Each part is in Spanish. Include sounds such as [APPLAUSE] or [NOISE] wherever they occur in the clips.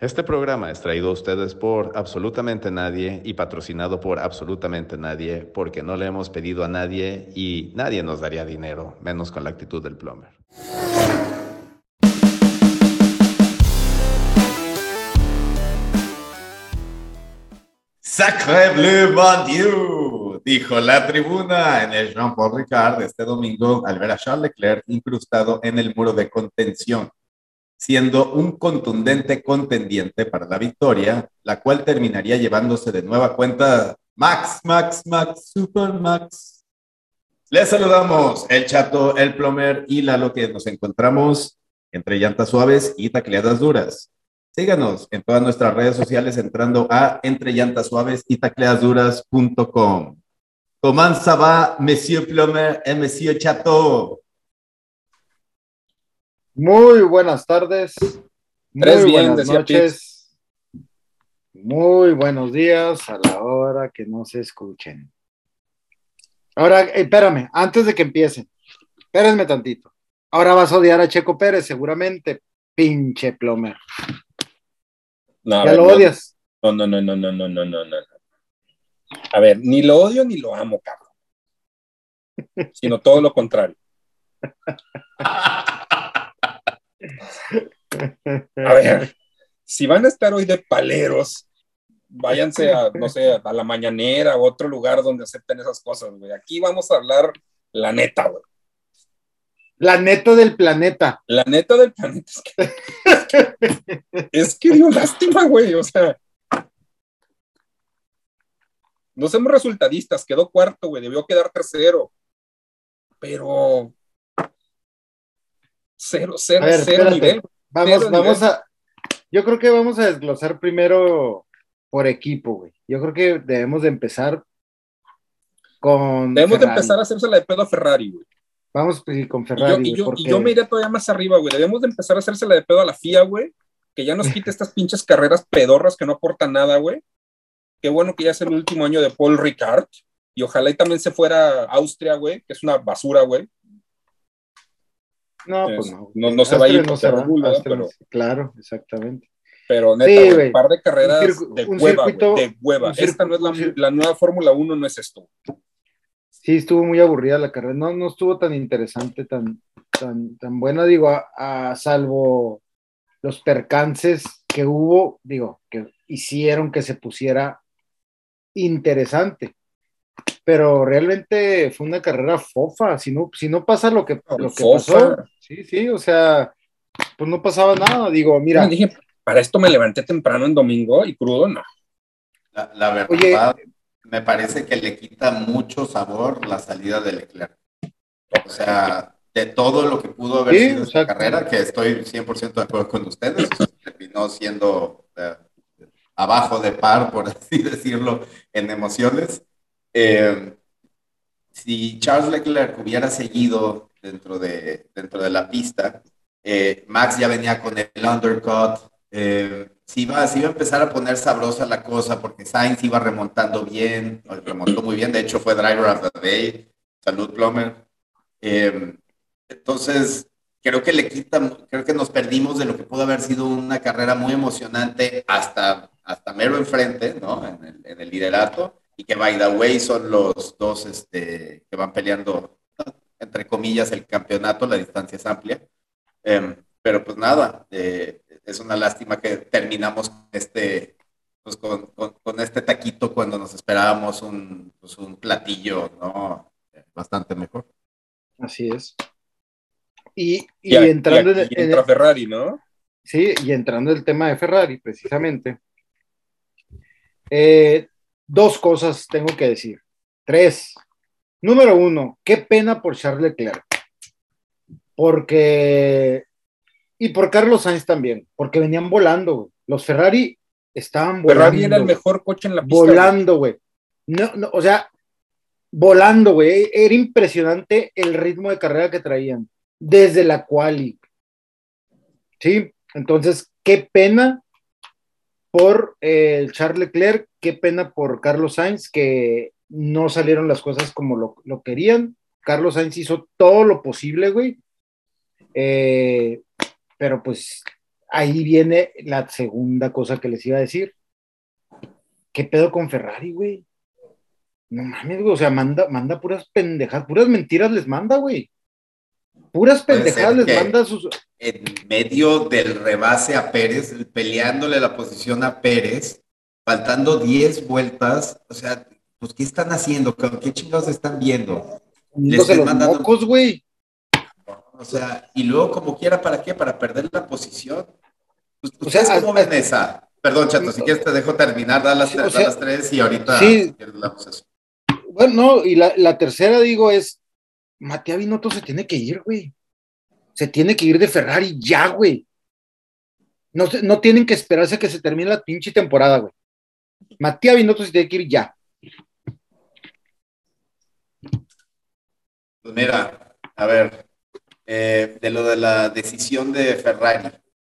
Este programa es traído a ustedes por absolutamente nadie y patrocinado por absolutamente nadie porque no le hemos pedido a nadie y nadie nos daría dinero, menos con la actitud del plomer. Sacre bleu, mon Dieu, dijo la tribuna en el Jean-Paul Ricard este domingo al ver a Charles Leclerc incrustado en el muro de contención, siendo un contundente contendiente para la victoria, la cual terminaría llevándose de nueva cuenta Max, Max, Max, Super Max. Les saludamos el Chato, el Plomer y la que nos encontramos entre llantas suaves y tacleadas duras. Síganos en todas nuestras redes sociales entrando a entre llantas suaves y tacleaduras.com. ¿Cómo ça va, Monsieur Plomer et Monsieur Chato? Muy buenas tardes. Muy buenas noches. Muy buenos días a la hora que no se escuchen. Ahora, eh, espérame, antes de que empiecen, espérenme tantito. Ahora vas a odiar a Checo Pérez, seguramente, pinche plomer. No, ¿Ya ver, lo no, odias? No, no, no, no, no, no, no, no, no. A ver, ni lo odio ni lo amo, cabrón. Sino todo lo contrario. [LAUGHS] A ver, si van a estar hoy de paleros, váyanse a, no sé, a la mañanera o otro lugar donde acepten esas cosas, güey. Aquí vamos a hablar la neta, güey. La neta del planeta. La neta del planeta es que, es que dio lástima, güey. O sea, no somos resultadistas, quedó cuarto, güey, debió quedar tercero. Pero cero, cero, A ver, cero nivel. Vamos, Cero vamos nivel. a. Yo creo que vamos a desglosar primero por equipo, güey. Yo creo que debemos de empezar con. Debemos de empezar a hacerse la de pedo a Ferrari, güey. Vamos pues, con Y yo, Ferrari. y, yo, porque- y yo me iré todavía más arriba, güey. Debemos de empezar a hacerse la de pedo a la FIA, güey. Que ya nos quite [LAUGHS] estas pinches carreras pedorras que no aportan nada, güey. Qué bueno que ya es el último año de Paul Ricard. Y ojalá y también se fuera a Austria, güey, que es una basura, güey. No, Es- pues no. no- no se va a ir no se va, Claro, exactamente. Pero neta, Sí, un par de carreras de hueva, circuito- de hueva. Esta no es la, la nueva Fórmula 1, no es esto. Sí, estuvo muy aburrida la carrera. No, no estuvo tan interesante, tan, tan, tan buena, digo, a, a salvo los percances que hubo, digo, que hicieron que se pusiera interesante. Pero realmente fue una carrera fofa. Si no, si no pasa lo que, lo que pasó, sí, sí, o sea, pues no pasaba nada. Digo, mira, dije, para esto me levanté temprano en domingo y crudo, no. La, la verdad, Oye. me parece que le quita mucho sabor la salida de Leclerc. O sea, de todo lo que pudo haber Sí, sido exacto. carrera, que estoy 100% de acuerdo con ustedes, terminó siendo eh, abajo de par, por así [LAUGHS] decirlo, en emociones. Eh, si Charles Leclerc hubiera seguido dentro de, dentro de la pista, eh, Max ya venía con el undercut, eh, se, iba, se iba a empezar a poner sabrosa la cosa porque Sainz iba remontando bien, remontó muy bien, de hecho fue Driver of the Day, salud Plummer. Eh, entonces, creo que le quita, creo que nos perdimos de lo que pudo haber sido una carrera muy emocionante hasta, hasta mero enfrente, ¿no? En el, en el liderato, y que by the way son los dos este, que van peleando, entre comillas, el campeonato, la distancia es amplia. Eh, pero pues nada, eh, es una lástima que terminamos con este, pues con, con, con este taquito cuando nos esperábamos un, pues un platillo, ¿no? Bastante mejor. así es. Y, y Y, a- entrando y en- aquí en- entra Ferrari, ¿no? Sí, y entrando en el tema de Ferrari, precisamente. Eh, dos cosas tengo que decir. Tres. Número uno, qué pena por Charles Leclerc. Porque. Y por Carlos Sainz también, porque venían volando, güey. Los Ferrari estaban volando. Ferrari era el güey. mejor coche en la pista. Volando, güey. No, no, o sea, volando, güey. Era impresionante el ritmo de carrera que traían desde la quali. Sí, entonces, qué pena por eh, Charles Leclerc, qué pena por Carlos Sainz, que no salieron las cosas como lo, lo querían. Carlos Sainz hizo todo lo posible, güey. Eh, pero pues ahí viene la segunda cosa que les iba a decir. ¿Qué pedo con Ferrari, güey? No mames, güey, o sea, manda, manda puras pendejadas, puras mentiras les manda, güey. Puras pendejadas les manda sus. En medio del rebase a Pérez, peleándole la posición a Pérez, faltando 10 vueltas, o sea, pues, ¿qué están haciendo? ¿Qué chingados están viendo? estoy los mandando- mocos, güey. O sea, y luego como quiera, ¿para qué? Para perder la posición. Pues, O sea, ¿Ustedes cómo ven esa? Perdón, Chato, si quieres te dejo terminar, da las, Sí, o tres, da sea, las tres y ahorita sí. Bueno, no, y la, la tercera, digo, es, Matías Binotto se tiene que ir, güey. Se tiene que ir de Ferrari ya, güey. No, no tienen que esperarse a que se termine la pinche temporada, güey. Matías Binotto se tiene que ir ya. Pues mira, a ver, eh, de lo de la decisión de Ferrari,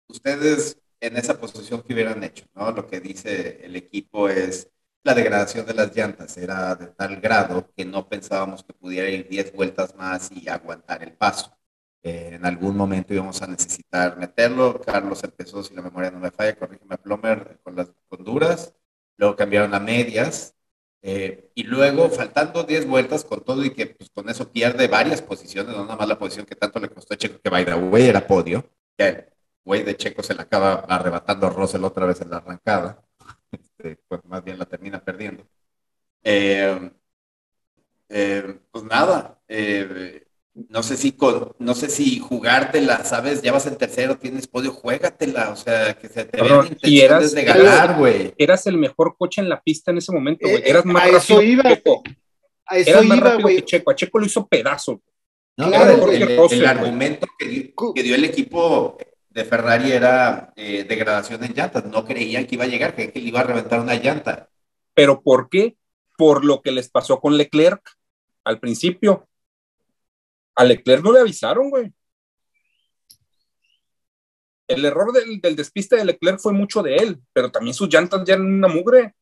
ustedes en esa posición que hubieran hecho, ¿no? Lo que dice el equipo es la degradación de las llantas era de tal grado que no pensábamos que pudiera ir 10 vueltas más y aguantar el paso. Eh, en algún momento íbamos a necesitar meterlo. Carlos empezó, si la memoria no me falla, corrígeme, Plomer, con las con duras. Luego cambiaron a medias. Eh, y luego, faltando 10 vueltas con todo y que pues, con eso pierde varias posiciones, no nada más la posición que tanto le costó a Checo, que by the way era podio. Ya el güey de Checo se la acaba arrebatando a Russell otra vez en la arrancada. Este, pues más bien la termina perdiendo. Eh, eh, pues nada, eh, no sé si con, no sé si jugártela, sabes, ya vas en tercero, tienes podio, juégatela, o sea, que se te vean y eras- de ganar, güey. Eras el mejor coche en la pista en ese momento, güey. Eh, Eras más a eso rápido iba, que Checo. A eso Eras más iba, rápido güey. que Checo. A Checo lo hizo pedazo. No, Claro, el, el argumento que dio, que dio el equipo de Ferrari era eh, degradación en llantas. No creían que iba a llegar, que iba a reventar una llanta. ¿Pero por qué? Por lo que les pasó con Leclerc al principio. A Leclerc no le avisaron, güey. El error del, despiste de Leclerc fue mucho de él, pero también sus llantas ya eran una mugre.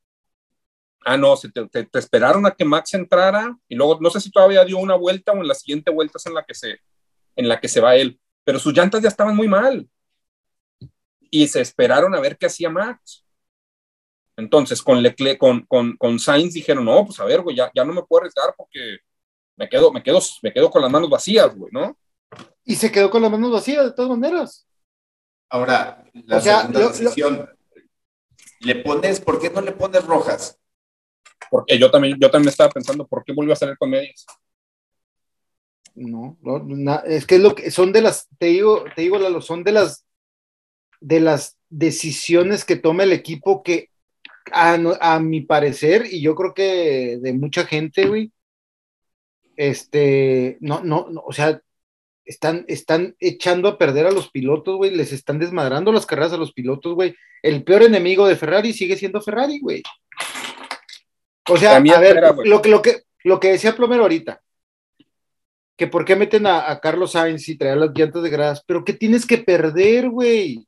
Ah, no, se te, te- te esperaron a que Max entrara y luego no sé si todavía dio una vuelta o en la siguiente vuelta es en la que se, en la que se va él, pero sus llantas ya estaban muy mal y se esperaron a ver qué hacía Max. Entonces, con, Leclerc, con, con, con Sainz dijeron, no, pues a ver, güey, ya, ya no me puedo arriesgar porque me quedo, me, quedo, me quedo con las manos vacías, güey, ¿no? Y se quedó con las manos vacías, de todas maneras. Ahora, la O sea, segunda lo- lo- decisión. Le pones, ¿por qué no le pones rojas? Porque yo también, yo también estaba pensando, ¿por qué volvió a salir con medias? No, no, na- es que es lo que son de las, te digo, te digo, Lalo, son de las de las decisiones que toma el equipo que a, a mi parecer, y yo creo que de mucha gente, güey, este, no, no, no, o sea, están, están echando a perder a los pilotos, güey, les están desmadrando las carreras a los pilotos, güey. El peor enemigo de Ferrari sigue siendo Ferrari, güey. O sea, También a ver, era, lo que, lo que, lo que decía Plomero ahorita, que por qué meten a, a Carlos Sainz y traer las llantas de gradas, pero ¿qué tienes que perder, güey?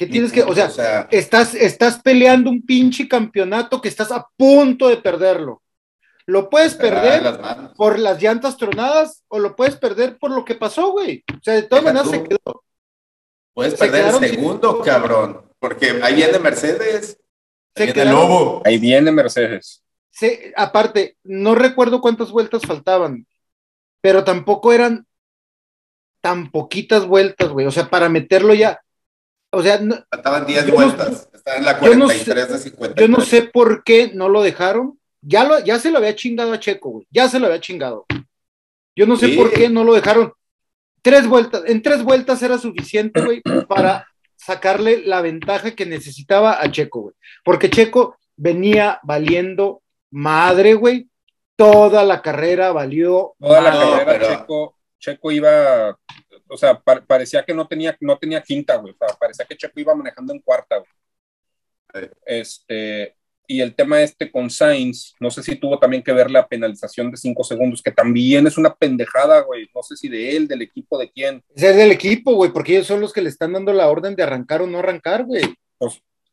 ¿Qué tienes que, o sea, estás, estás peleando un pinche campeonato que estás a punto de perderlo. Lo puedes perder las por las llantas tronadas o lo puedes perder por lo que pasó, güey. O sea, de todas maneras se quedó. Puedes se perder el sin- segundo, cabrón. Porque ahí viene Mercedes. Se Ahí viene Lobo. Ahí viene Mercedes. se- aparte, no recuerdo cuántas vueltas faltaban, pero tampoco eran tan poquitas vueltas, güey. O sea, para meterlo ya. O sea, no- Faltaban 10 Yo no- vueltas. Está en la yo no 43 de 50. yo no sé por qué no lo dejaron. Ya, lo, ya se lo había chingado a Checo, güey. Ya se lo había chingado. Yo no sé Sí. por qué no lo dejaron. Tres vueltas, en tres vueltas era suficiente, güey, para sacarle la ventaja que necesitaba a Checo, güey. Porque Checo venía valiendo madre, güey. Toda la carrera valió. Toda la madre. No, carrera, pero- Checo, Checo iba, o sea, pa- parecía que no tenía, no tenía quinta, güey. O sea, parecía que Checo iba manejando en cuarta, güey. Este, y el tema este con Sainz, no sé si tuvo también que ver la penalización de cinco segundos, que también es una pendejada, güey. No sé si de él, del equipo, de quién. Es del equipo, güey, porque ellos son los que le están dando la orden de arrancar o no arrancar, güey.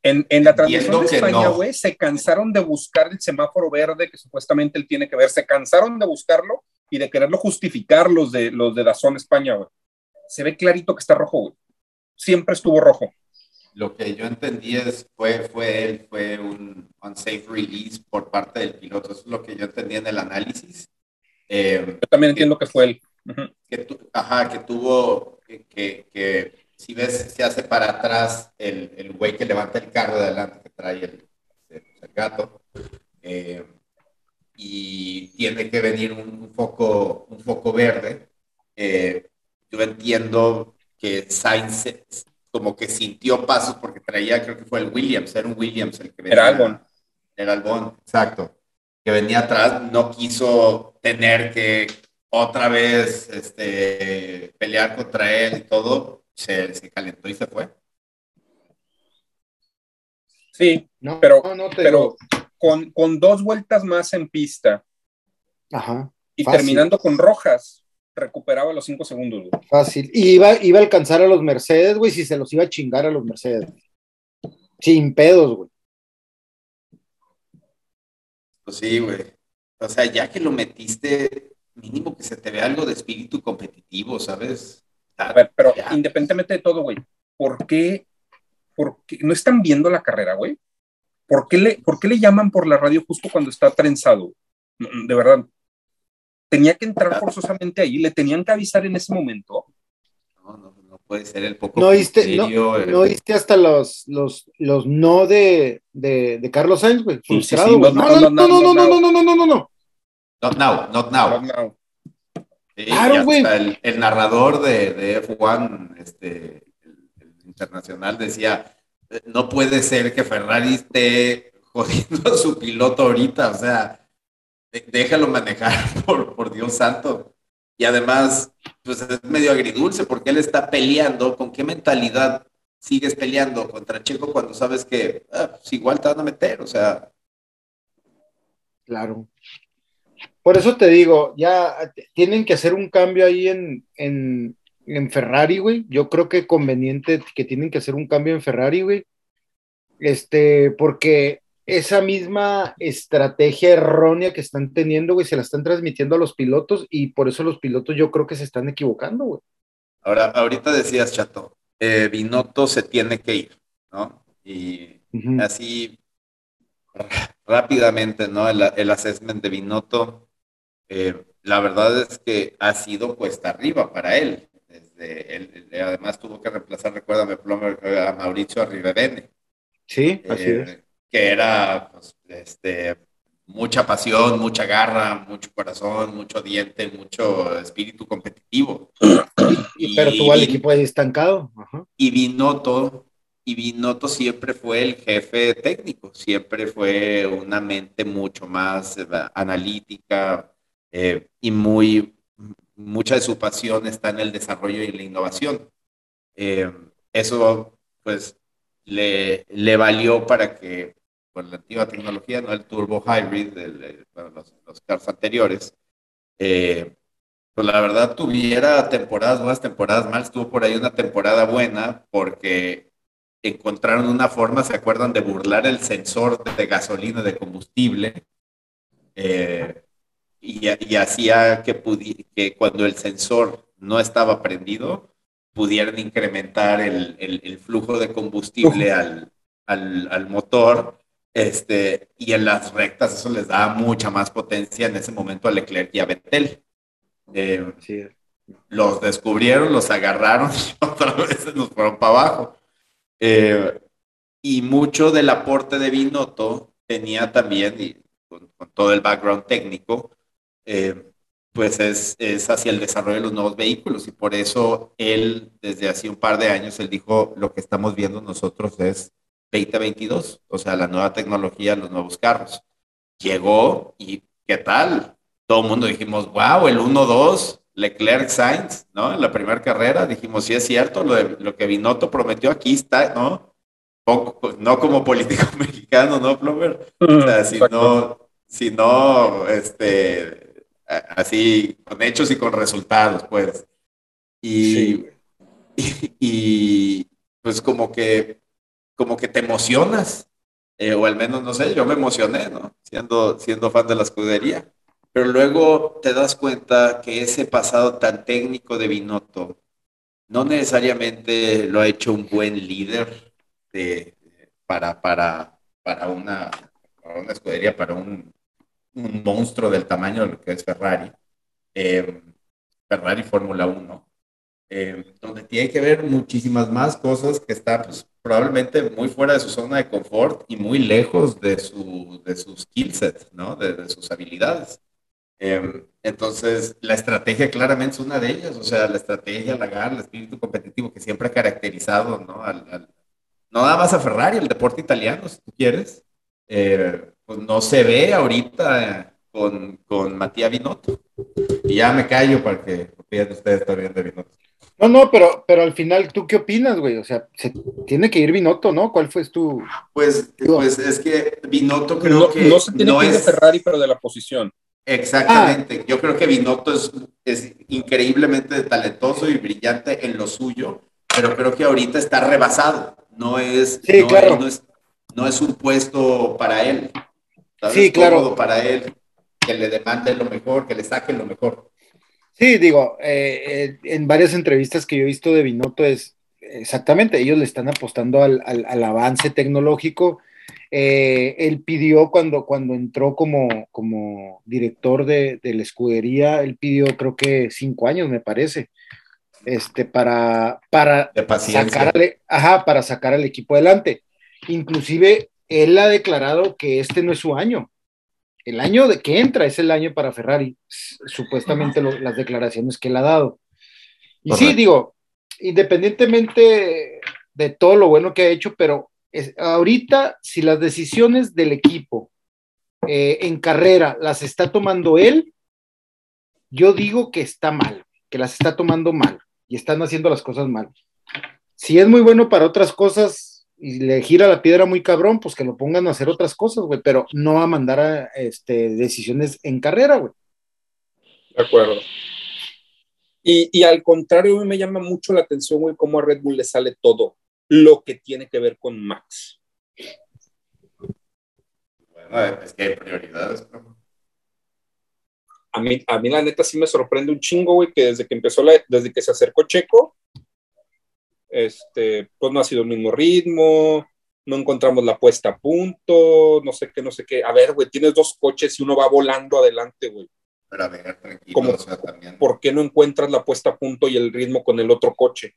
En, en la transmisión de España, no. güey, se cansaron de buscar el semáforo verde que supuestamente él tiene que ver. Se cansaron de buscarlo y de quererlo justificar los de los de la zona España, güey. Se ve clarito que está rojo, güey. siempre estuvo rojo. Lo que yo entendí es, fue, fue él, fue un unsafe release por parte del piloto. Eso es lo que yo entendí en el análisis. Eh, yo también entiendo que, fue él. que tu, ajá, que tuvo, que, que, si ves, se hace para atrás el, el güey que levanta el carro de adelante, que trae el, el, gato. Eh, y tiene que venir un, foco, un foco verde. Eh, yo entiendo que Sainz como que sintió pasos porque traía, creo que fue el Williams, era un Williams el que venía. Era Albon. Era Albon, exacto. Que venía atrás, no quiso tener que otra vez este, pelear contra él y todo, se, se calentó y se fue. Sí, no, pero, no, pero con, con, dos vueltas más en pista Ajá, y terminando con rojas, recuperaba los cinco segundos. Fácil. Y iba, iba a alcanzar a los Mercedes, güey, si se los iba a chingar a los Mercedes. Sin pedos, güey. Pues sí, güey. O sea, ya que lo metiste, mínimo que se te vea algo de espíritu competitivo, ¿sabes? A ver, pero independientemente de todo, güey, ¿por qué, ¿por qué no están viendo la carrera, güey? ¿Por qué, le, ¿Por qué le llaman por la radio justo cuando está trenzado? De verdad, tenía que entrar forzosamente ahí, le tenían que avisar en ese momento. No, no, no puede ser el poco. No viste, no, no viste hasta los, los, los no de, de, de Carlos Sainz, güey. Frustrado, sí, sí, sí, no, no, no, no, no, no, no, no, no, no, no, no. Not now, not now. Not now. Claro, güey. El, el, narrador de, de F1, este, el, el internacional, decía, no puede ser que Ferrari esté jodiendo a su piloto ahorita, o sea, déjalo manejar, [LAUGHS] por, por Dios santo. Y además, pues es medio agridulce porque él está peleando. ¿Con qué mentalidad sigues peleando contra Checo cuando sabes que ah, pues igual te van a meter? O sea. Claro. Por eso te digo, ya tienen que hacer un cambio ahí en, en, en Ferrari, güey. Yo creo que conveniente que tienen que hacer un cambio en Ferrari, güey. Este, porque esa misma estrategia errónea que están teniendo, güey, se la están transmitiendo a los pilotos y por eso los pilotos yo creo que se están equivocando, güey. Ahora, ahorita decías, Chato, eh, Binotto se tiene que ir, ¿no? Y así rápidamente, ¿no? El, el assessment de Binotto, eh, la verdad es que ha sido cuesta arriba para él. Desde él, además tuvo que reemplazar, recuérdame, Plomer, a Mauricio Arrivedene. Sí, así eh, es que era pues, este, mucha pasión, mucha garra, mucho corazón, mucho diente, mucho espíritu competitivo. Y, Pero tuvo al equipo ahí estancado. Y Binotto, y Binotto siempre fue el jefe técnico, siempre fue una mente mucho más eh, analítica eh, y muy, mucha de su pasión está en el desarrollo y la innovación. Eh, eso, pues, le, le valió para que con la antigua tecnología, no el turbo hybrid de, los, los, cars anteriores, eh, pues la verdad tuviera temporadas buenas, temporadas malas, tuvo por ahí una temporada buena porque encontraron una forma, ¿se acuerdan? De burlar el sensor de gasolina, de combustible, eh, y, y, hacía que, que cuando el sensor no estaba prendido, pudieran incrementar el, el, el flujo de combustible al, al, al, motor. Este, y en las rectas eso les da mucha más potencia en ese momento a Leclerc y a Vettel. Eh, sí. Los descubrieron, los agarraron [LAUGHS] y otra vez nos fueron para abajo. Eh, y mucho del aporte de Binotto tenía también, y con, con todo el background técnico, eh, pues es, es, hacia el desarrollo de los nuevos vehículos y por eso él desde hace un par de años, él dijo, lo que estamos viendo nosotros es 2022, o sea, la nueva tecnología, los nuevos carros. Llegó y ¿qué tal? Todo el mundo dijimos, wow, el 1-2, Leclerc Sainz, ¿no? En la primera carrera dijimos, sí es cierto, lo, de, lo que Binotto prometió aquí está, ¿no? Poco, no como político [LAUGHS] mexicano, ¿no, Plover? O sea, sino, sino, este, así con hechos y con resultados, pues. Y, sí. [LAUGHS] y, y, pues como que, como que te emocionas, eh, o al menos, no sé, yo me emocioné, ¿no? Siendo, siendo fan de la escudería. Pero luego te das cuenta que ese pasado tan técnico de Binotto no necesariamente lo ha hecho un buen líder de, para, para, para, una, escudería, para un, monstruo del tamaño de lo que es Ferrari. Eh, Ferrari Fórmula 1, eh, donde tiene que ver muchísimas más cosas que están pues, probablemente muy fuera de su zona de confort y muy lejos de su, de sus skill set, ¿no? de, de sus habilidades. Eh, entonces, la estrategia claramente es una de ellas, o sea, la estrategia, la garra, el espíritu competitivo que siempre ha caracterizado, ¿no? Al, no nada más a Ferrari, el deporte italiano, si tú quieres, eh, pues no se ve ahorita con, con Matías Binotto. Y ya me callo para que ustedes también de Binotto. No, no, pero, pero al final, ¿tú qué opinas, güey? O sea, se tiene que ir Binotto, ¿no? ¿Cuál fue tu...? Pues, pues es que Binotto creo no, que no se tiene no que ir es... de Ferrari, pero de la posición. Exactamente. Ah. Yo creo que Binotto es, es, increíblemente talentoso y brillante en lo suyo, pero creo que ahorita está rebasado. No es, sí, no, claro. es, no, es, no es un puesto para él. ¿sabes? Sí, claro. Para él, que le demande lo mejor, que le saque lo mejor. Sí, digo, eh, en varias entrevistas que yo he visto de Binotto es exactamente, ellos le están apostando al, al, al avance tecnológico. Eh, él pidió cuando, cuando entró como, como director de, de, la escudería, él pidió creo que cinco años, me parece, este, para, para, sacar, al, ajá, para sacar al equipo adelante. Inclusive, él ha declarado que este no es su año, el año de que entra es el año para Ferrari, supuestamente lo, las declaraciones que él ha dado. Y Correcto. sí, digo, independientemente de todo lo bueno que ha hecho, pero es, ahorita si las decisiones del equipo eh, en carrera las está tomando él, yo digo que está mal, que las está tomando mal y están haciendo las cosas mal. Si es muy bueno para otras cosas, y le gira la piedra muy cabrón, pues que lo pongan a hacer otras cosas, güey, pero no a mandar a, este, decisiones en carrera, güey. De acuerdo. Y, y, al contrario, a mí me llama mucho la atención, güey, cómo a Red Bull le sale todo lo que tiene que ver con Max. Bueno, es que hay prioridades, ¿no? A mí, a mí la neta sí me sorprende un chingo, güey, que desde que empezó, la, desde que se acercó Checo, este, pues no ha sido el mismo ritmo, no encontramos la puesta a punto, no sé qué, no sé qué. A ver, güey, tienes dos coches y uno va volando adelante, güey. Pero a ver, tranquilo, Como, o sea, también. ¿Por qué no encuentras la puesta a punto y el ritmo con el otro coche?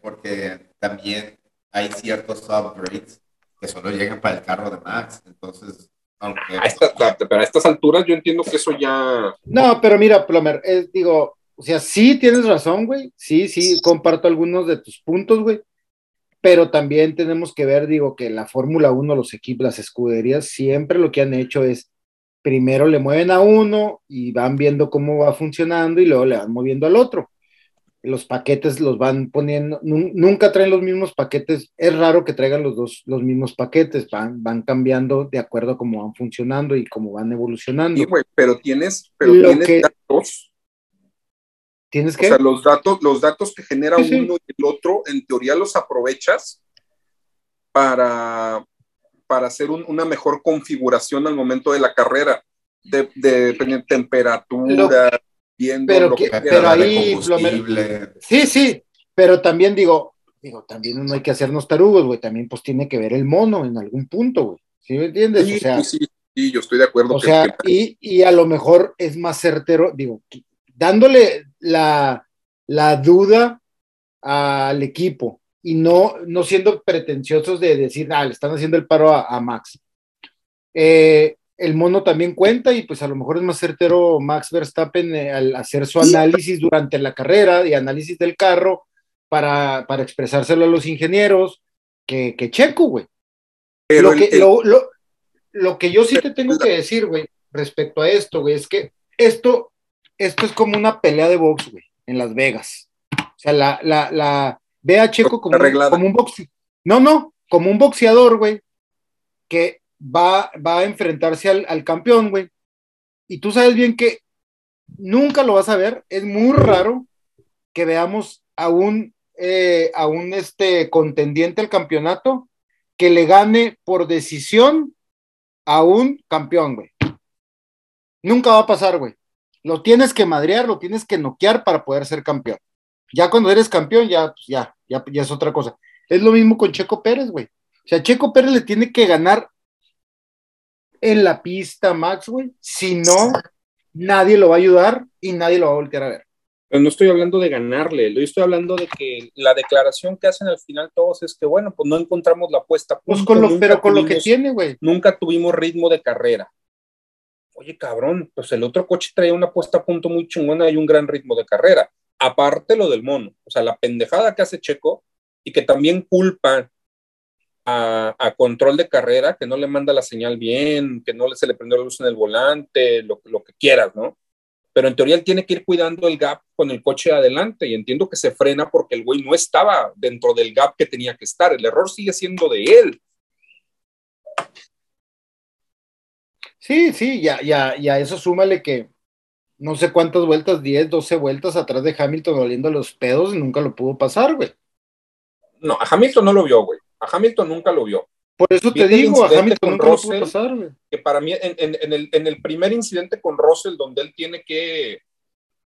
Porque también hay ciertos upgrades que solo llegan para el carro de Max, entonces... Aunque... A esta, pero a estas alturas yo entiendo que eso ya... No, pero mira, Plomer, eh, digo, o sea, sí tienes razón, güey. Sí, sí, comparto algunos de tus puntos, güey. Pero también tenemos que ver, digo, que la Fórmula 1, los equipos, las escuderías, siempre lo que han hecho es, primero le mueven a uno y van viendo cómo va funcionando y luego le van moviendo al otro. Los paquetes los van poniendo, nunca traen los mismos paquetes, es raro que traigan los dos los mismos paquetes, van, van cambiando de acuerdo a cómo van funcionando y cómo van evolucionando. Sí, güey, pero tienes, pero lo tienes que, datos ¿Tienes que? O sea, los datos, los datos que genera sí, sí. uno y el otro, en teoría los aprovechas para, para hacer un, una mejor configuración al momento de la carrera, de, de, de temperatura, lo, viendo pero lo que, que pero ahí, sí, sí, pero también digo, digo, también no hay que hacernos tarugos, güey, también pues tiene que ver el mono en algún punto, güey, ¿sí me entiendes? Sí, o sea, sí, sí, yo estoy de acuerdo. O que, sea, que... Y, y a lo mejor es más certero, digo, dándole la, la duda al equipo y no, no siendo pretenciosos de decir, ah, le están haciendo el paro a, a Max. Eh, el mono también cuenta y pues a lo mejor es más certero Max Verstappen eh, al hacer su análisis durante la carrera y análisis del carro para, para expresárselo a los ingenieros que, que Checo, güey. Lo, el... Lo, lo, lo, que yo sí te tengo que decir, güey, respecto a esto, güey, es que esto esto es como una pelea de box, güey, en Las Vegas. O sea, la, la, la ve a Checo como, un, como un boxeador. No, no, como un boxeador, güey, que va, va a enfrentarse al, al campeón, güey. Y tú sabes bien que nunca lo vas a ver, es muy raro que veamos a un, eh, a un este, contendiente al campeonato que le gane por decisión a un campeón, güey. Nunca va a pasar, güey lo tienes que madrear, lo tienes que noquear para poder ser campeón. Ya cuando eres campeón, ya, pues, ya, ya, ya es otra cosa. Es lo mismo con Checo Pérez, güey. O sea, Checo Pérez le tiene que ganar en la pista, Max, güey. Si no, nadie lo va a ayudar y nadie lo va a voltear a ver. Pero no estoy hablando de ganarle, yo estoy hablando de que la declaración que hacen al final todos es que, bueno, pues no encontramos la puesta. a Pues con lo, pero con lo que tiene, güey. Nunca tuvimos ritmo de carrera. Oye, cabrón, pues el otro coche traía una puesta a punto muy chingona y un gran ritmo de carrera. Aparte lo del mono, o sea, la pendejada que hace Checo y que también culpa a, a control de carrera, que no le manda la señal bien, que no se le prendió la luz en el volante, lo, lo que quieras, ¿no? Pero en teoría él tiene que ir cuidando el gap con el coche de adelante y entiendo que se frena porque el güey no estaba dentro del gap que tenía que estar. El error sigue siendo de él. Sí, sí, ya, ya, ya eso súmale que no sé cuántas vueltas, 10, 12 vueltas atrás de Hamilton oliendo los pedos y nunca lo pudo pasar, güey. No, a Hamilton no lo vio, güey. A Hamilton nunca lo vio. Por eso te digo, a Hamilton nunca lo pudo pasar, güey. Que para mí, en, en- en el, en el primer incidente con Russell, donde él tiene que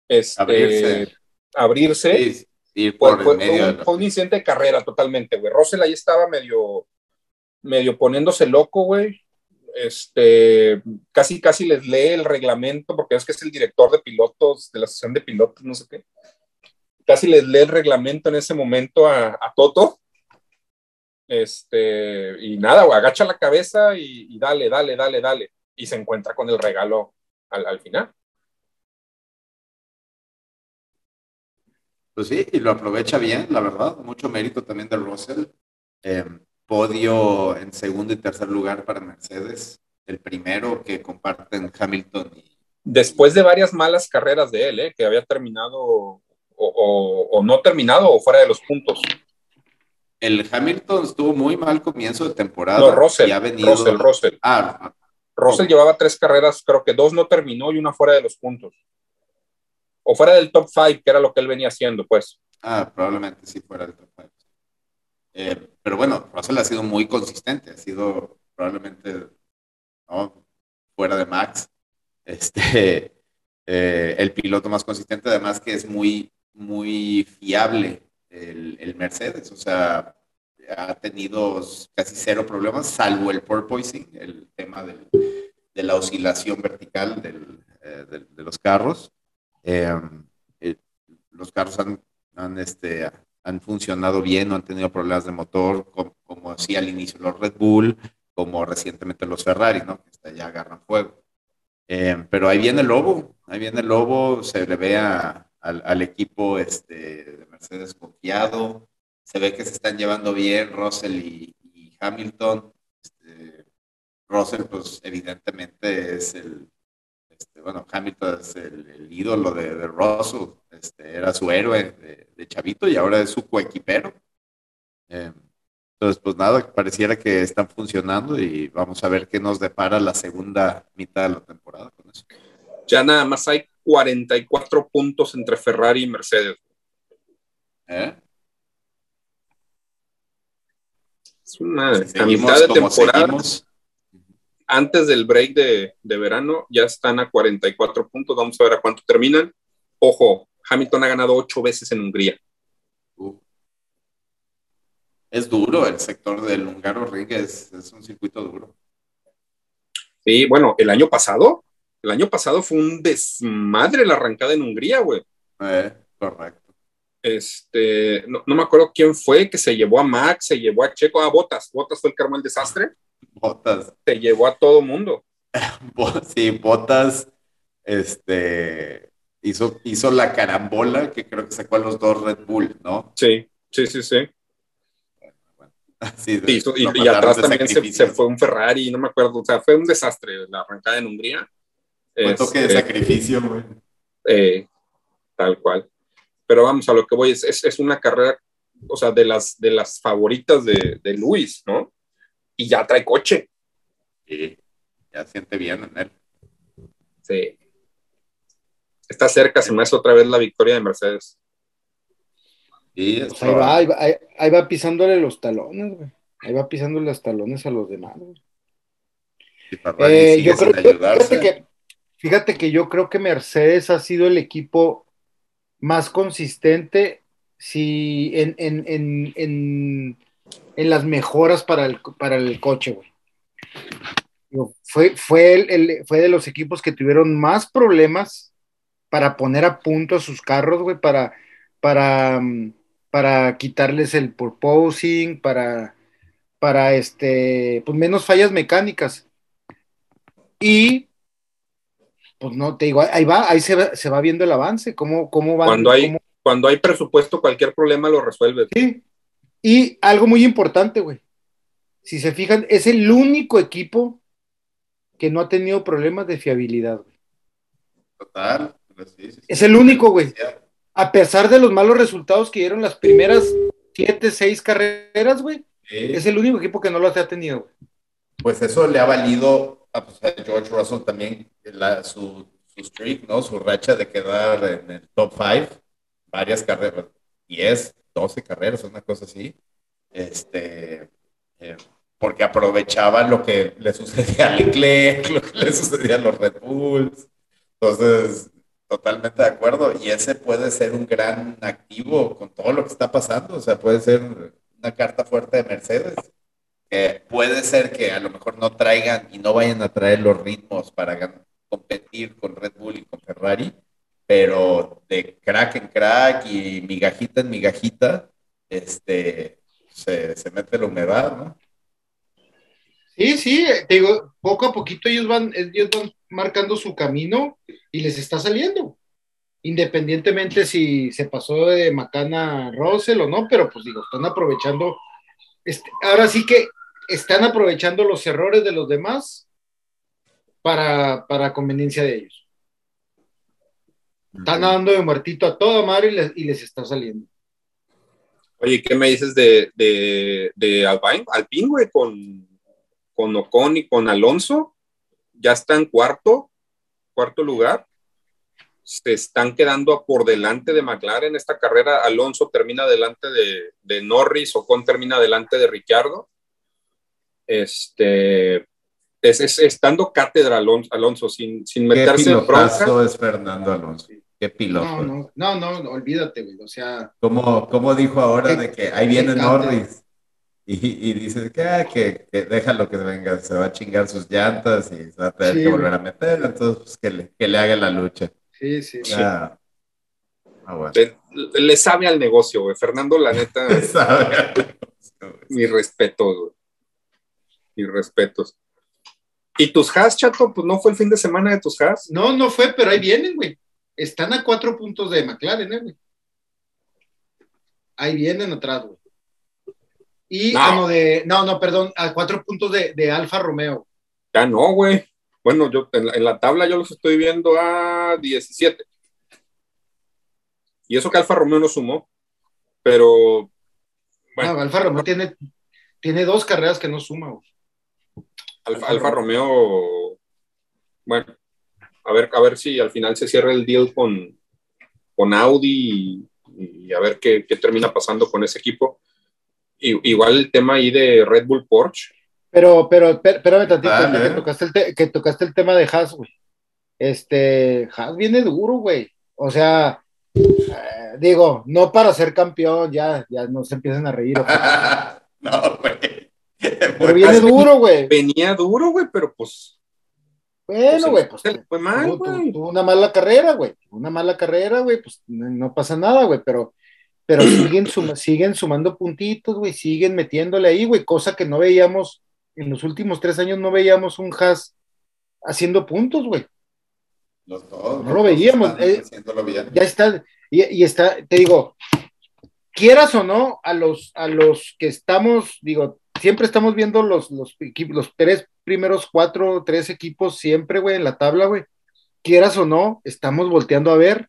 este, Abrirse. abrirse, Sí, ir fue, por fue- el medio. fue de un, fue un incidente de carrera totalmente, güey. Russell ahí estaba medio, medio poniéndose loco, güey. Este, casi, casi les lee el reglamento, porque es que es el director de pilotos, de la asociación de pilotos, no sé qué. Casi les lee el reglamento en ese momento a, a Toto. Este, y nada, agacha la cabeza y, y dale, dale, dale, dale. Y se encuentra con el regalo al, al final. Pues sí, y lo aprovecha bien, la verdad. Mucho mérito también de Russell. Eh, podio en segundo y tercer lugar para Mercedes. El primero que comparten Hamilton y después de varias malas carreras de él, ¿eh? que había terminado o, o- o no terminado o fuera de los puntos. el Hamilton estuvo muy mal comienzo de temporada. No, Russell, y ha venido... Russell, Russell. Ah, Russell llevaba tres carreras, creo que dos no terminó y una fuera de los puntos. O fuera del top five, que era lo que él venía haciendo, pues. ah, probablemente sí fuera el top five. Eh, pero bueno, Russell ha sido muy consistente, ha sido probablemente fuera de Max, este, [LAUGHS] eh, el piloto más consistente, además que es muy, muy fiable el, Mercedes, o sea, ha tenido casi cero problemas, salvo el porpoising, el tema de la oscilación vertical eh, de, los carros. Los carros han, han, este, han funcionado bien, no han tenido problemas de motor, como, como al inicio los Red Bull, como recientemente los Ferrari, ¿no? Que ya agarran fuego. Eh, pero ahí viene el lobo, ahí viene el lobo, se le ve a, al, al, equipo este, de Mercedes confiado, se ve que se están llevando bien Russell y, y Hamilton. Este, Russell, pues evidentemente es el, este, bueno, Hamilton es el, el ídolo de, de Russell, este, era su héroe de, de, Chavito y ahora es su coequipero. Eh, entonces, pues nada, pareciera que están funcionando y vamos a ver qué nos depara la segunda mitad de la temporada con eso. Ya nada más hay 44 puntos entre Ferrari y Mercedes. ¿Eh? Es una Si a mitad de temporada. Antes del break de, de, verano ya están a 44 puntos. Vamos a ver a cuánto terminan. Ojo, Hamilton ha ganado ocho veces en Hungría. Uh. Es duro el sector del húngaro ring, es, es, un circuito duro. Sí, bueno, el año pasado, el año pasado fue un desmadre la arrancada en Hungría, güey. Eh, correcto. Este, no, no, me acuerdo quién fue que se llevó a Max, se llevó a Checo, a Botas. Botas fue el que armó el desastre. [LAUGHS] Botas. Se llevó a todo mundo. [LAUGHS] sí, Botas, este, hizo, hizo la carambola que creo que sacó a los dos Red Bull, ¿no? Sí, sí, sí, sí. Sí, sí, y, y, atrás también se, se, fue un Ferrari, no me acuerdo, o sea, fue un desastre la arrancada en Hungría. Fue este, toque de sacrificio, güey. Eh, tal cual. Pero vamos, a lo que voy, es, es, es, una carrera, o sea, de las, de las favoritas de, de Luis, ¿no? Y ya trae coche. Sí, ya siente bien en él. Sí. Está cerca, se me hace otra vez la victoria de Mercedes. Sí, pues ahí, va, ahí, va, ahí, ahí va pisándole los talones, güey. Ahí va pisándole los talones a los demás, güey. Eh, yo creo que, fíjate que, fíjate que yo creo que Mercedes ha sido el equipo más consistente si en, en, en, en, en las mejoras para el, para el coche, güey. Fue, fue, el, el- fue de los equipos que tuvieron más problemas para poner a punto a sus carros, güey, para, para, mm, para quitarles el purposing, para, para este, pues menos fallas mecánicas. Y, pues no, te digo, ahí va, ahí se va, se va viendo el avance, cómo, cómo Cuando hay- cómo- Cuando hay presupuesto, cualquier problema lo resuelve. Sí. Y algo muy importante, güey. Si se fijan, es el único equipo que no ha tenido problemas de fiabilidad, güey. Total. Sí, sí. Es el único, güey. A pesar de los malos resultados que dieron las primeras siete, seis carreras, güey, es el único equipo que no los ha tenido, güey. Pues eso le ha valido a, pues, a George Russell también la- su, su streak, ¿no? Su racha de quedar en el top 5, varias carreras, 10, 12 carreras, una cosa así. Este, eh, porque aprovechaba lo que le sucedía a Leclerc, [LAUGHS] lo que le sucedía a los Red Bulls. Entonces, totalmente de acuerdo. Y ese puede ser un gran activo con todo lo que está pasando. O sea, puede ser una carta fuerte de Mercedes puede ser que a lo mejor no traigan y no vayan a traer los ritmos para competir con Red Bull y con Ferrari, pero de crack en crack y migajita en migajita, este, se, se mete la humedad, ¿no? Sí, sí, te digo, poco a poquito ellos van, ellos van marcando su camino y les está saliendo. Independientemente si se pasó de Macana a Russell o no, pero pues digo, están aprovechando. este, ahora sí que están aprovechando los errores de los demás para, para conveniencia de ellos. Están dando de muertito a toda madre y les, y les está saliendo. Oye, ¿qué me dices de, de, de Alpine, Alpine, güey, con, con Ocon y con Alonso? Ya están cuarto, cuarto lugar. Se están quedando por delante de McLaren esta carrera. Alonso termina delante de, de Norris, Ocon termina delante de Ricciardo. Este, es, es- es dando cátedra Alonso, Alonso sin, sin meterse en bronca. es Fernando Alonso. Qué piloto. No, no, no, no, olvídate, güey. O sea, Como, como dijo ahora de que ahí viene. Norris. Y, y dice que, ah, que, que déjalo que venga, se va a chingar sus llantas y se va a tener Sí, que volver a meter, entonces pues, que, le, que le haga la lucha. sí, sí. Ah, ah, bueno. Le, le sabe al negocio, güey. Fernando, la neta. [LAUGHS] ¿Sabe? [LAUGHS] Mis respetos, güey. Mis respetos. ¿Y tus has, chato? Pues no fue el fin de semana de tus has. No, no fue, pero ahí vienen, güey. Están a cuatro puntos de McLaren, ¿eh, güey? Ahí vienen atrás, güey. Y, No. ah, no, de, no, no, perdón, a cuatro puntos de, de Alfa Romeo. Ya no, güey. Bueno, yo en la, en la tabla yo los estoy viendo a 17. Y eso que Alfa Romeo no sumó. Pero, bueno, No, Alfa Romeo tiene, tiene dos carreras que no suma, güey. Alfa, Alfa Alfa Romeo, bueno, a ver, a ver si al final se cierra el deal con, con Audi y, y a ver qué, qué termina pasando con ese equipo. Igual el tema ahí de Red Bull Porsche. Pero, pero, espé- espérame tantito, Ah, ¿eh? que, tocaste el te- que tocaste el tema de Haas, güey. Este, Haas viene duro, güey. O sea, eh, digo, no para ser campeón, ya, ya no se empiecen a reír. [LAUGHS] no, güey. Pero viene duro, güey. Venía duro, güey, pero pues, Bueno, pues, güey, pues se le fue mal, tuvo- güey. tuvo una mala carrera, güey. Una mala carrera, güey, pues no, no pasa nada, güey, pero, pero siguen, suma- siguen sumando puntitos, güey, siguen metiéndole ahí, güey, cosa que no veíamos en los últimos tres años, no veíamos un Haas haciendo puntos, güey. Los dos, No lo veíamos, eh. bien. Ya está, y, y está, te digo, quieras o no, a los, a los que estamos, digo, siempre estamos viendo los, los los tres primeros cuatro, tres equipos siempre, güey, en la tabla, güey. Quieras o no, estamos volteando a ver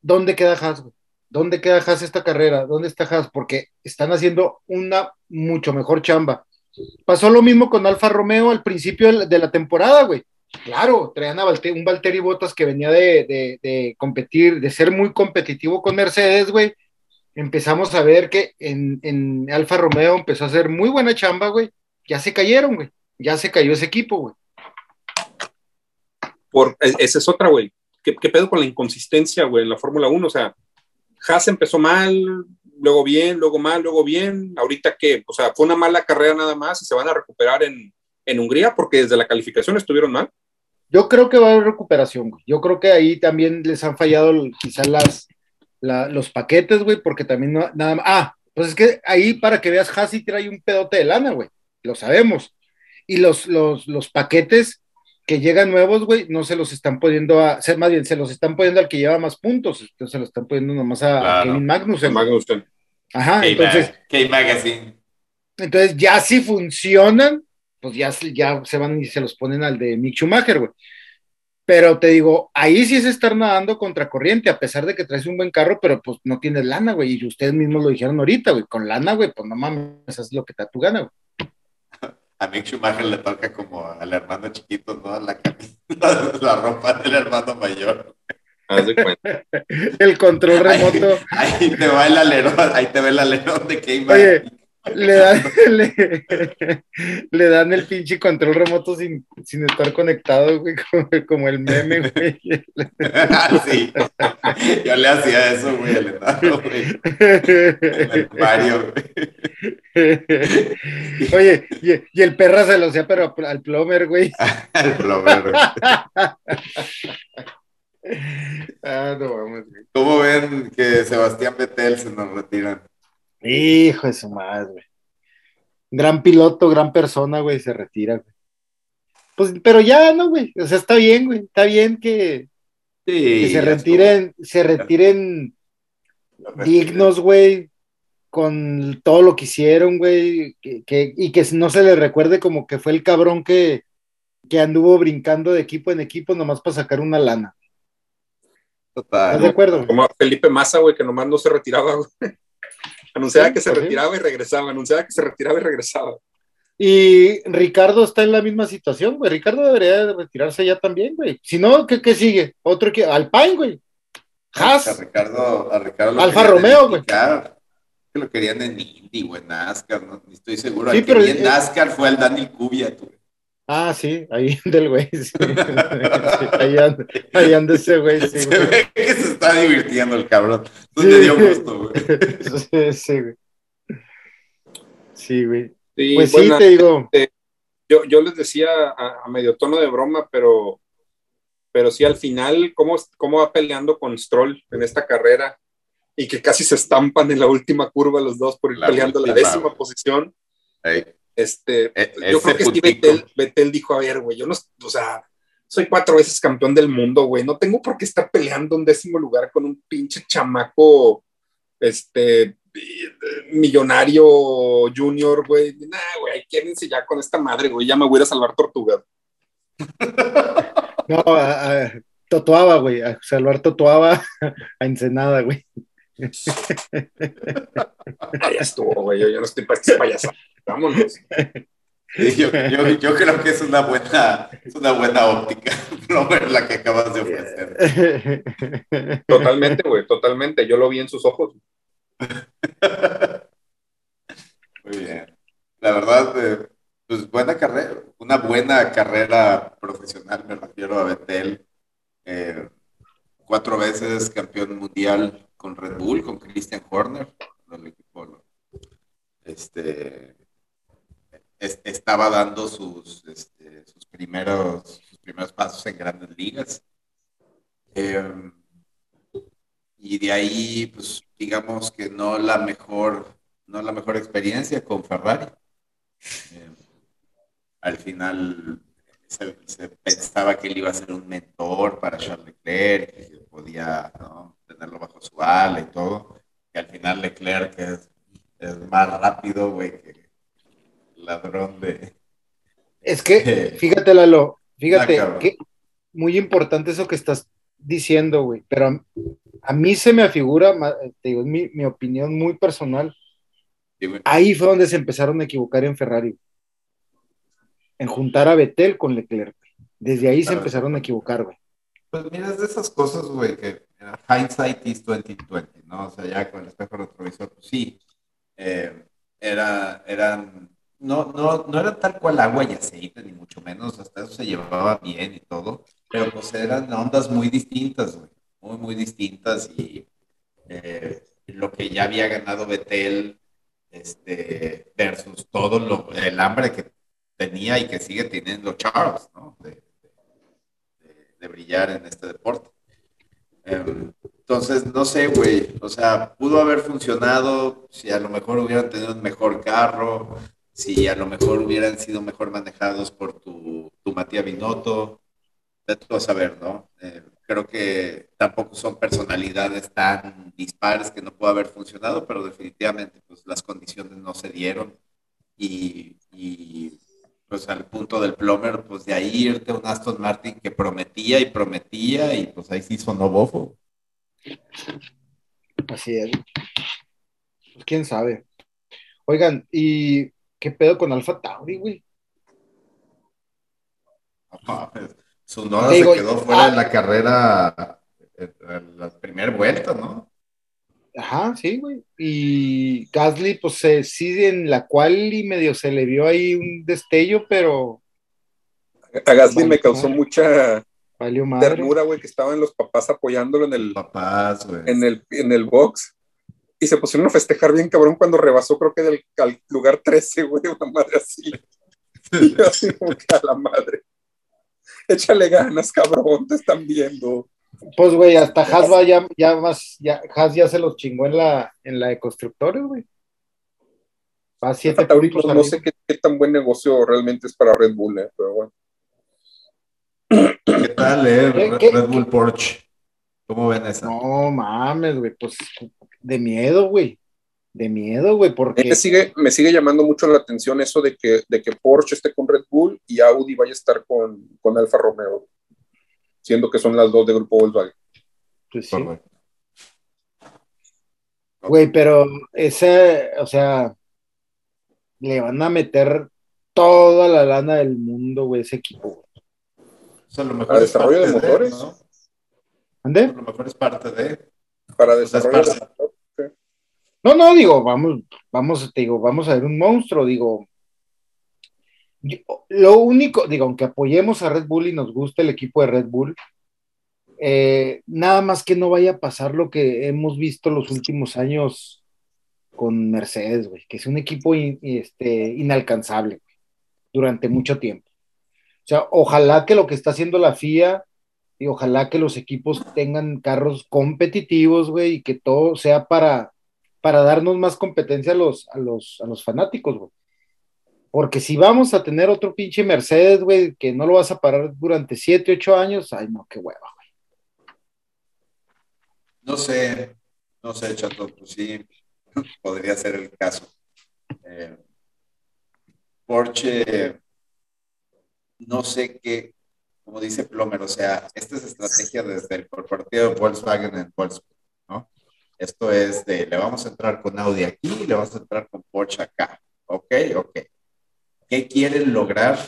dónde queda Haas, güey. ¿Dónde queda Haas esta carrera? ¿Dónde está Haas? Porque están haciendo una mucho mejor chamba. Pasó lo mismo con Alfa Romeo al principio de la- temporada, güey. Claro, traían a un Valtteri Bottas que venía de, de- de competir, de ser muy competitivo con Mercedes, güey. Empezamos a ver que en, en Alfa Romeo empezó a hacer muy buena chamba, güey. Ya se cayeron, güey. Ya se cayó ese equipo, güey. Por, e- esa es otra, güey. ¿Qué, qué pedo con la inconsistencia, güey, en la Fórmula 1? O sea, Haas empezó mal, luego bien, luego mal, luego bien. Ahorita que, o sea, fue una mala carrera nada más y se van a recuperar en, en Hungría porque desde la calificación estuvieron mal. Yo creo que va a haber recuperación. Yo creo que ahí también les han fallado quizás las, la, los paquetes, güey, porque también no, nada más. Ah, pues es que ahí para que veas, Hasi trae un pedote de lana, güey. Lo sabemos. Y los, los, los paquetes que llegan nuevos, güey, no se los están poniendo a, más bien, se los están poniendo al que lleva más puntos, entonces se los están poniendo nomás a, Claro. a Kevin Magnussen. Magnussen. Ajá, entonces, K-Magazine. entonces ya si funcionan, pues ya, se- ya se van y se los ponen al de Mick Schumacher, güey. Pero te digo, ahí sí es estar nadando contra corriente, a pesar de que traes un buen carro, pero pues no tienes lana, güey. Y ustedes mismos lo dijeron ahorita, güey. Con lana, güey, pues no mames, haz lo que te da tu gana, güey. A Mick Schumacher le toca como al hermano chiquito, ¿no? La, camisa, la, [LAUGHS] la ropa del hermano mayor. Haz de cuenta. El control remoto. Ahí te va el alerón, ahí te ve el alerón de Oye, K-Magazine. Le dan, [LAUGHS] le, le dan el pinche control remoto sin, sin estar conectado, güey, como, como el meme, [LAUGHS] güey. sí. Yo le hacía eso, güey, al enano, güey. El Mario, güey. Oye, y, y el perra se lo hacía, pero al plomer, güey. [LAUGHS] El plomer, güey. Ah, no vamos, güey. ¿Cómo ven que Sebastián Vettel se nos retira? Hijo de su madre, güey. Gran piloto, gran persona, güey, se retira, güey. Pues, pero ya, no, güey. O sea, está bien, güey. Está bien que, Sí. que se retiren, se retiren dignos, güey, con todo lo que hicieron, güey, que, que- y que no se les recuerde como que fue el cabrón que, que anduvo brincando de equipo en equipo nomás para sacar una lana. ¿Estás de Total. acuerdo? Como Felipe Massa, güey, que nomás no se retiraba, güey. Anunciaba Sí, que se sí. retiraba y regresaba, anunciaba que se retiraba y regresaba. Y Ricardo está en la misma situación, güey. Ricardo debería de retirarse ya también, güey. Si no, ¿qué, qué sigue? Otro que Alpine, güey. A Haas. Ricardo, a Ricardo Alfa Romeo, güey. Que lo querían en Indy o en NASCAR, no Ni estoy seguro. Sí, El que pero vi en NASCAR fue el Daniel Kubiak, güey. Ah, sí, ahí [LAUGHS] del güey. sí. [LAUGHS] Ahí, anda, ahí anda ese güey, sí, Se güey. ve que se está divirtiendo el cabrón. Entonces Sí. dio gusto, güey. [LAUGHS] Sí, sí, güey. Sí, güey. Sí, Pues sí, te digo. yo, yo les decía a, a medio tono de broma, pero, pero sí al final, cómo, cómo va peleando con Stroll en esta carrera y que casi se estampan en la última curva los dos por ir La peleando la décima güey. posición. Ey, Este, E- yo creo que sí. Betel, Betel dijo, a ver, güey, yo no, o sea, soy cuatro veces campeón del mundo, güey, no tengo por qué estar peleando un décimo lugar con un pinche chamaco, este, millonario junior, güey. Nah, güey, quédense ya con esta madre, güey, ya me voy a ir a salvar tortugas. [LAUGHS] No, a, a Totoaba, güey. A salvar Totoaba [LAUGHS] a Ensenada, güey. [LAUGHS] Ya estuvo, güey, yo ya no estoy para estas payasadas. Vámonos. yo, yo, yo creo que es una buena, es una buena óptica, [LAUGHS] la que acabas de ofrecer. [LAUGHS] Totalmente, güey, totalmente. Yo lo vi en sus ojos. [LAUGHS] Muy bien. La verdad, eh, pues buena carrera, una buena carrera profesional, me refiero a Betel. Eh, cuatro veces campeón mundial con Red Bull, con Christian Horner, el equipo este, es- estaba dando sus, este, sus, primeros, sus primeros pasos en grandes ligas. Eh, y de ahí, pues digamos que no la mejor, no la mejor experiencia con Ferrari. Eh, al final se, se pensaba que él iba a ser un mentor para Charles Leclerc, que podía ¿no? tenerlo bajo su ala y todo. Y al final Leclerc es, es más rápido, güey, que ladrón de... Es que, [LAUGHS] fíjate, Lalo, fíjate, que muy importante eso que estás diciendo, güey, pero a, a mí se me afigura, te digo, es mi, mi opinión muy personal, Sí, ahí fue donde se empezaron a equivocar en Ferrari, en juntar a Betel con Leclerc. Desde ahí se empezaron a equivocar, güey. Pues mira, es de esas cosas, güey, que eh, hindsight is 2020, ¿no? O sea, ya con el espejo retrovisor, pues sí, eh, era, eran, no, no, no eran tal cual agua y aceite, ni mucho menos, hasta eso se llevaba bien y todo, pero pues eran ondas muy distintas, güey, muy, muy distintas y, eh, lo que ya había ganado Betel este, versus todo lo, el hambre que tenía y que sigue teniendo Charles, ¿no? De brillar en este deporte. Em, entonces, no sé, güey, o sea, pudo haber funcionado si a lo mejor hubieran tenido un mejor carro, si a lo mejor hubieran sido mejor manejados por tu, tu Matías Binotto, de todo saber, ¿no? Eh, creo que tampoco son personalidades tan dispares que no pueda haber funcionado, pero definitivamente pues las condiciones no se dieron y, y, pues al punto del plomer, pues de ahí irte a un Aston Martin que prometía y prometía y pues ahí sí sonó bofo. Así es. Pues quién sabe. Oigan, ¿y qué pedo con Alfa Tauri, güey? Su noda Digo, se quedó fuera ah. de la carrera en la primera vuelta, ¿no? Ajá, sí, güey. Y Gasly, pues se sigue en la cual y medio se le vio ahí un destello, pero A Gasly Vale, me causó madre. mucha valió madre. ternura, güey, que estaban los papás apoyándolo en el, Papás, güey. en el, en el box. Y se pusieron a festejar bien cabrón cuando rebasó, creo que del al lugar 13, güey, [LAUGHS] una madre así. Y yo así como que a la madre. Échale ganas, cabrón, te están viendo. Pues, güey, hasta Haas va ya, ya más, ya, Haas ya se los chingó en la, en la de constructores, güey. Va a siete puntos no sé qué, qué tan buen negocio realmente es para Red Bull, eh, pero bueno. ¿Qué tal, eh? ¿Qué- Red, qué- Red Bull Porsche. ¿Cómo ven esa? No mames, güey, pues de miedo, güey. De miedo, güey, porque Me sigue, me sigue llamando mucho la atención eso de que, de que Porsche esté con Red Bull y Audi vaya a estar con, con Alfa Romeo, siendo que son las dos de grupo Volkswagen. pues sí. Güey, pero ese, o sea, le van a meter toda la lana del mundo, güey, ese equipo. güey. O sea, a lo mejor Para es desarrollo de motores. ¿no? A ¿Ande? lo mejor es parte de. Para sea, es desarrollar. No, no, digo, vamos, vamos, te digo, vamos a ver un monstruo, digo. Lo único, digo, aunque apoyemos a Red Bull y nos guste el equipo de Red Bull, eh, nada más que no vaya a pasar lo que hemos visto los últimos años con Mercedes, güey, que es un equipo este, inalcanzable durante mucho tiempo. O sea, ojalá que lo que está haciendo la FIA y ojalá que los equipos tengan carros competitivos, güey, y que todo sea para, para darnos más competencia a los, a los, a los fanáticos, güey. Porque si vamos a tener otro pinche Mercedes, güey, que no lo vas a parar durante 7, 8 años, ay, no, qué hueva, güey. No sé, no sé, Chato, pues sí, [LAUGHS] podría ser el caso. Eh, Porsche, no sé qué, como dice Plomer, o sea, esta es estrategia desde el corporativo de Volkswagen en Wolfsburg, ¿no? Esto es de, le vamos a entrar con Audi aquí, le vamos a entrar con Porsche acá, ¿ok? Ok. ¿Qué quieren lograr?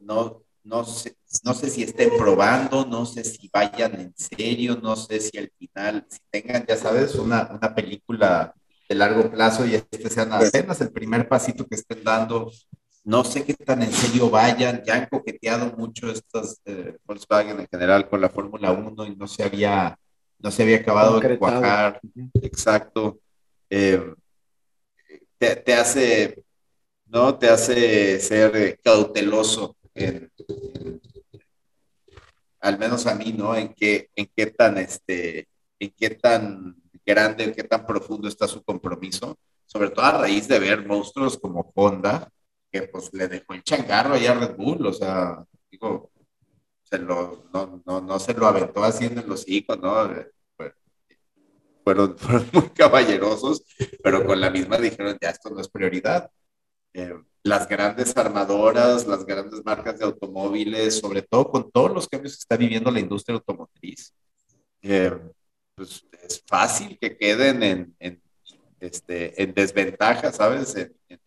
No, no sé, no sé si estén probando, no sé si vayan en serio, no sé si al final, si tengan, ya sabes, una, una película de largo plazo y este sean apenas el primer pasito que estén dando. No sé qué tan en serio vayan, ya han coqueteado mucho estas eh, Volkswagen en general con la Fórmula 1 y no se había, no se había acabado de cuajar. Exacto. Eh, te, te hace, ¿no? Te hace ser eh, cauteloso en, en- al menos a mí, ¿no? En qué, en qué tan, este, en qué tan grande, en qué tan profundo está su compromiso, sobre todo a raíz de ver monstruos como Honda, que pues le dejó el changarro allá a Red Bull, o sea, digo, se lo, no, no, no se lo aventó en los hijos, ¿no? Eh, fue- Fueron, [LAUGHS] fueron muy caballerosos, pero con la misma dijeron, ya esto no es prioridad. Eh, las grandes armadoras, las grandes marcas de automóviles, sobre todo con todos los cambios que está viviendo la industria automotriz, eh, pues es fácil que queden en, en, este, en desventaja, ¿sabes? En, en-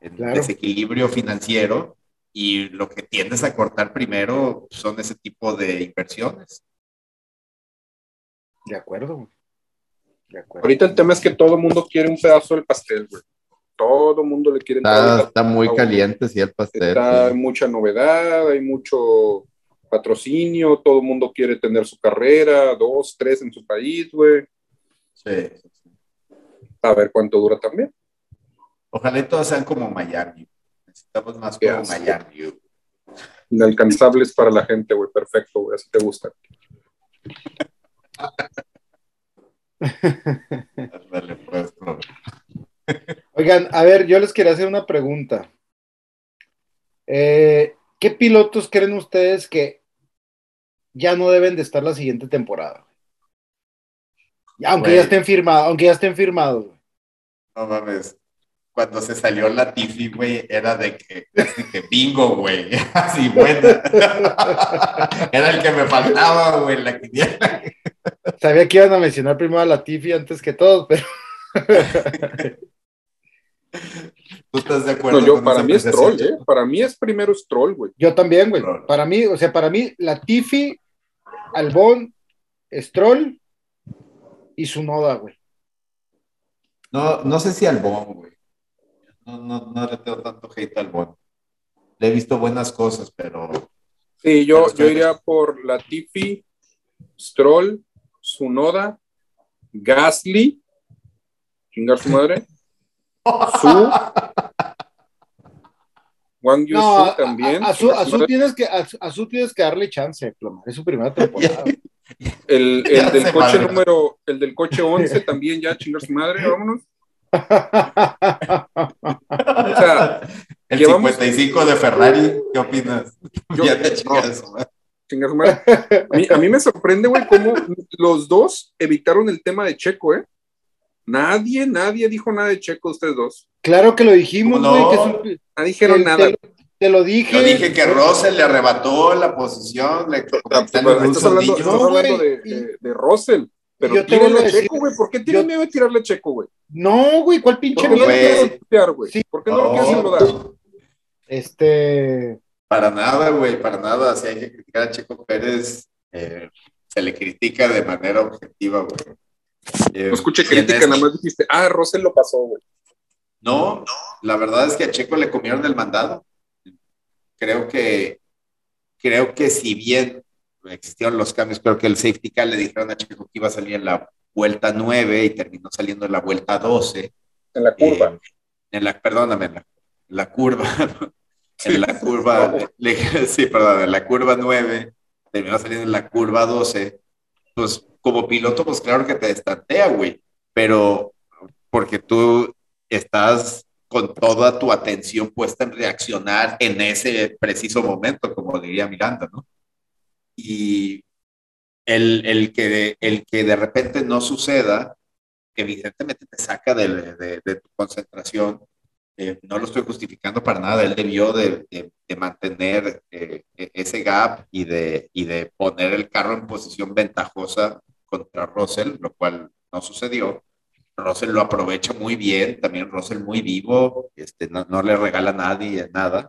en Claro. desequilibrio financiero y lo que tiendes a cortar primero son ese tipo de inversiones. De acuerdo, güey. De acuerdo. Ahorita el tema es que todo el mundo quiere un pedazo del pastel, güey. Todo el mundo le quiere Está, está muy caliente, sí, el pastel. Está sí. mucha novedad, hay mucho patrocinio, todo el mundo quiere tener su carrera, dos, tres en su país, güey. Sí. A ver cuánto dura también. Ojalá y todos sean como Miami. Necesitamos más como. Miami. Inalcanzables para la gente, güey. Perfecto, güey. Así te gusta. [LAUGHS] Pues. Oigan, a ver, yo les quería hacer una pregunta. Eh, ¿Qué pilotos creen ustedes que ya no deben de estar la siguiente temporada? Aunque ya estén firmados, aunque ya estén firmados. güey. No mames. Cuando se salió la Tiffy, güey, era de que, así que bingo, güey. [LAUGHS] Así buena. [LAUGHS] Era el que me faltaba, güey, la quiniela. Sabía que iban a mencionar primero a Latifi antes que todos, pero [LAUGHS] ¿Tú estás de acuerdo? No, yo, para mí es troll, ¿eh? Para mí es primero es troll, güey. yo también, güey. Para mí, o sea, para mí, Latifi, Albón, Stroll y Sunoda, güey. No, no sé si Albón, güey. No, no, no le tengo tanto hate a Albón. Le he visto buenas cosas, pero Sí, yo, yo iría por Latifi, Stroll, Sunoda, Gasly, chingar su madre, [LAUGHS] Su, Wang Yu No, Su también, a- a Su, a tienes que, a, Su- tienes que darle chance. Es su primera [LAUGHS] temporada. el, el del coche madre. número, el del coche 11 también ya, chingar su madre, vámonos. O sea, [LAUGHS] el Llevamos- 55 de Ferrari, ¿qué opinas? Yo- ya te no. chingas, su madre. A mí, a mí me sorprende, güey, cómo los dos evitaron el tema de Checo, ¿eh? Nadie, nadie dijo nada de Checo, ustedes dos. claro que lo dijimos, ¿Cómo güey. no? No dijeron te- nada. Te, te lo dije. Yo dije que Russell le arrebató la posición, le Ah, estás hablando, estás No, de, de- de Russell. Pero yo vuelvo a Checo, güey. ¿Por qué tiene yo- miedo de tirarle a Checo, güey? No, güey, ¿cuál pinche ¿Por qué no miedo? güey? Sí. ¿Por qué no lo No. quieres saludar? Este. Para nada, güey, para nada. Si hay que criticar a Checo Pérez, eh, se le critica de manera objetiva, güey. Eh, No escuché crítica, este- nada más dijiste, ah, Russell lo pasó, güey. No, la verdad es que a Checo le comieron el mandado. Creo que, creo que si bien existieron los cambios, creo que el safety car le dijeron a Checo que iba a salir en la vuelta 9 y terminó saliendo en la vuelta 12. En la curva. Eh, en la, perdóname, en la, en la curva. [LAUGHS] en la curva, le- sí, perdón, en la curva 9, terminó saliendo en la curva 12. Pues como piloto, pues claro que te destantea, güey. Pero porque tú estás con toda tu atención puesta en reaccionar en ese preciso momento, como diría Miranda, ¿no? Y el, el, que, el que de repente no suceda, evidentemente te saca de, de, de tu concentración. Eh, no lo estoy justificando para nada. Él debió de, de, de mantener eh, ese gap y de, y de poner el carro en posición ventajosa contra Russell, lo cual no sucedió. Russell lo aprovecha muy bien, también Russell muy vivo, este, no, no le regala a nadie nada.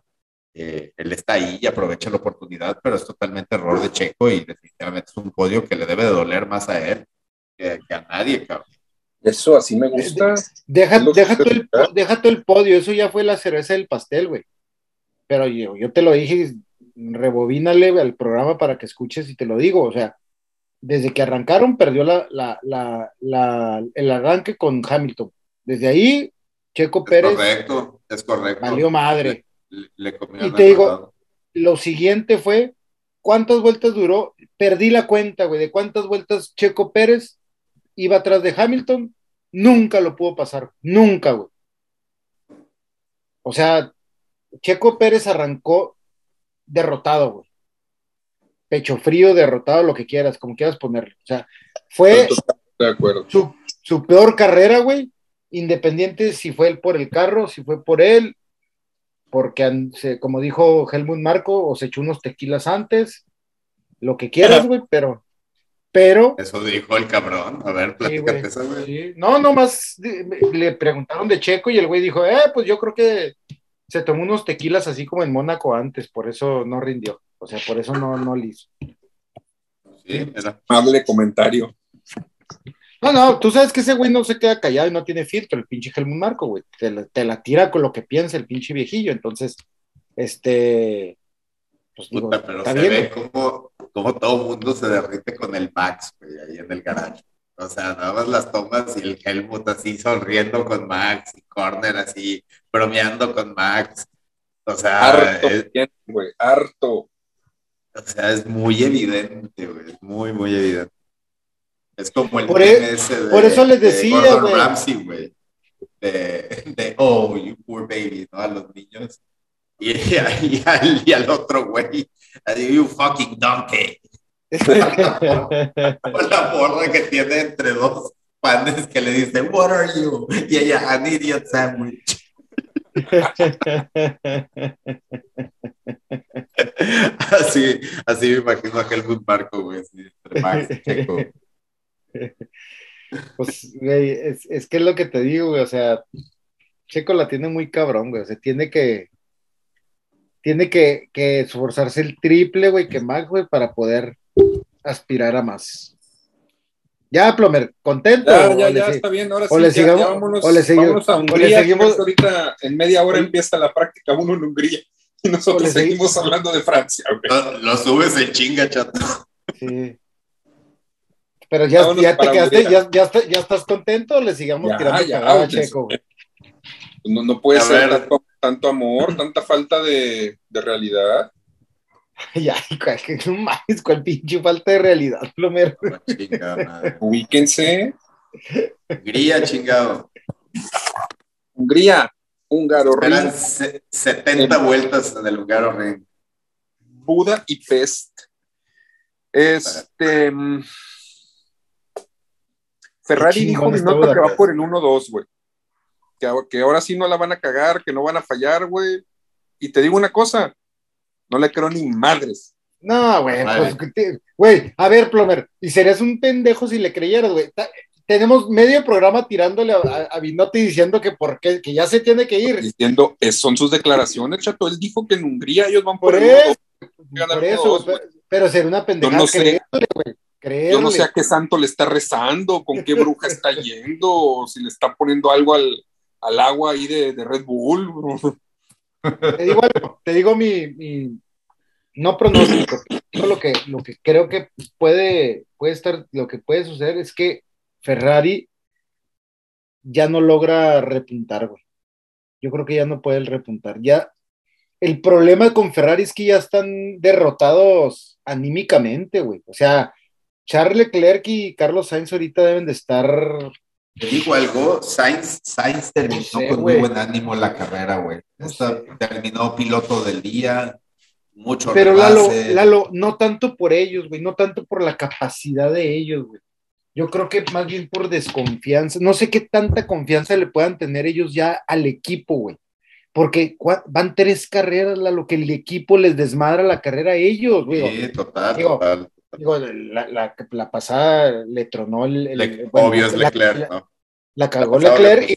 Eh, él está ahí y aprovecha la oportunidad, pero es totalmente error de Checo y definitivamente es un podio que le debe de doler más a él que, que a nadie, cabrón. Eso así me gusta. Deja, deja, todo el, deja podio, eso ya fue la cereza del pastel, güey. Pero yo, yo te lo dije, rebobínale al programa para que escuches y te lo digo, o sea, desde que arrancaron perdió la, la, la, la- el arranque con Hamilton. Desde ahí, Checo Es Pérez correcto, es correcto. valió madre. Le, le comieron Y te digo-. Lo siguiente fue, ¿cuántas vueltas duró? Perdí la cuenta, güey, de cuántas vueltas Checo Pérez iba atrás de Hamilton. Nunca lo pudo pasar, nunca, güey. O sea, Checo Pérez arrancó derrotado, güey. Pecho frío, derrotado, lo que quieras, como quieras ponerlo. O sea, fue de acuerdo. su, su peor carrera, güey. Independiente si fue él por el carro, si fue por él, porque como dijo Helmut Marco, o se echó unos tequilas antes, lo que quieras, güey, pero, pero, Eso dijo el cabrón. A ver, sí, platícate güey, esa, güey. sí. no, nomás le preguntaron de Checo y el güey dijo, eh, pues yo creo que se tomó unos tequilas así como en Mónaco antes, por eso no rindió, o sea, por eso no, no le hizo. Sí, era- Amable comentario. No, no, tú sabes que ese güey no se queda callado y no tiene filtro, el pinche Helmut Marco, güey. Te la, te la tira con lo que piensa el pinche viejillo. Entonces, este. pues digo, Puta, pero está se bien, ve güey. como, como todo mundo se derrite con el Max, güey, ahí en el garage. O sea, nada más las tomas y el Helmut así sonriendo con Max y Corner así bromeando con Max. O sea, Harto, es, bien, güey, harto. o sea, es muy evidente, güey, es muy, muy evidente. Es como el Por e- de, por eso les de decía, Gordon güey. Ramsay, güey. De, de, oh, you poor baby, ¿no? A los niños. Y, [LAUGHS] y, al, y al otro güey, you fucking donkey. [LAUGHS] Con la morra que tiene entre dos panes que le dice, what are you? Y ella, an idiot sandwich. [LAUGHS] Así, así me imagino a Helmut Marco, güey, así, entre Max Checo. [LAUGHS] Pues, güey, es, es que es lo que te digo, güey, o sea, Checo la tiene muy cabrón, güey, o sea, tiene que, tiene que, que esforzarse el triple, güey, que Max, güey, para poder aspirar a más. Ya, Plomer, ¿contento? Ya, ¿O ya, le ya está bien. Ahora o sí, le ya, sigamos- ya vámonos, o le vámonos a o le Hungría. seguimos- ahorita en media hora o- empieza la práctica uno en Hungría. Y nosotros o le segui- seguimos hablando de Francia, güey. Lo, lo subes en chinga, chato. Sí. Pero ya, ya te quedaste, ya, ya, está- ya estás contento o le sigamos Ya, tirando ya, cagada a pues, Checo, güey? No, no puede A ser ver. tanto, tanto amor, tanta falta de, de realidad. [LAUGHS] Ya, cuál- no mames, cuál pinche falta de realidad, [LAUGHS] chinga madre. Ubíquense. Hungría, chingado. Hungría, húngaro, Eran Ring, se- 70 vueltas en el Hungaro Ring. Buda y Pest. Este. mm, Ferrari dijo está Binotto que va por el 1-2, güey. Que, ahora- que ahora sí no la van a cagar, que no van a fallar, güey. Y te digo una cosa, no le creo ni madres. No, güey, pues, güey, a ver, Plomer, y serías un pendejo si le creyeras, güey. Tenemos medio programa tirándole a, a, a Binotti diciendo que por qué, que ya se tiene que ir. Diciendo, es- son sus declaraciones, chato. Él dijo que en Hungría ellos van por, Por el 1-2. eso, ganar por eso, 1-2, güey, pero, pero sería una pendejada no sé. güey. Creerle. Yo no sé a qué santo le está rezando, con qué bruja está yendo, o si le está poniendo algo al, al agua ahí de, de Red Bull. Te digo algo, te digo mi, mi- no pronóstico, lo que, lo que creo que puede, puede estar, lo que puede suceder es que Ferrari ya no logra repuntar, güey. Yo creo que ya no puede repuntar. Ya, el problema con Ferrari es que ya están derrotados anímicamente, güey. O sea, Charles Leclerc y Carlos Sainz ahorita deben de estar Te digo algo, Sainz, Sainz terminó No sé, con muy buen ánimo la carrera, güey. No Esta- sé. Terminó piloto del día, mucho Pero Lalo, rebase. Lalo, no tanto por ellos, güey, no tanto por la capacidad de ellos, güey. Yo creo que más bien por desconfianza. No sé qué tanta confianza le puedan tener ellos ya al equipo, güey. Porque van tres carreras, Lalo, que el equipo les desmadra la carrera a ellos, güey. Sí, total, Digo, total. Digo, la, la- la pasada le tronó el. el- Le- bueno, obvio es Leclerc, la- ¿no? La pasada Leclerc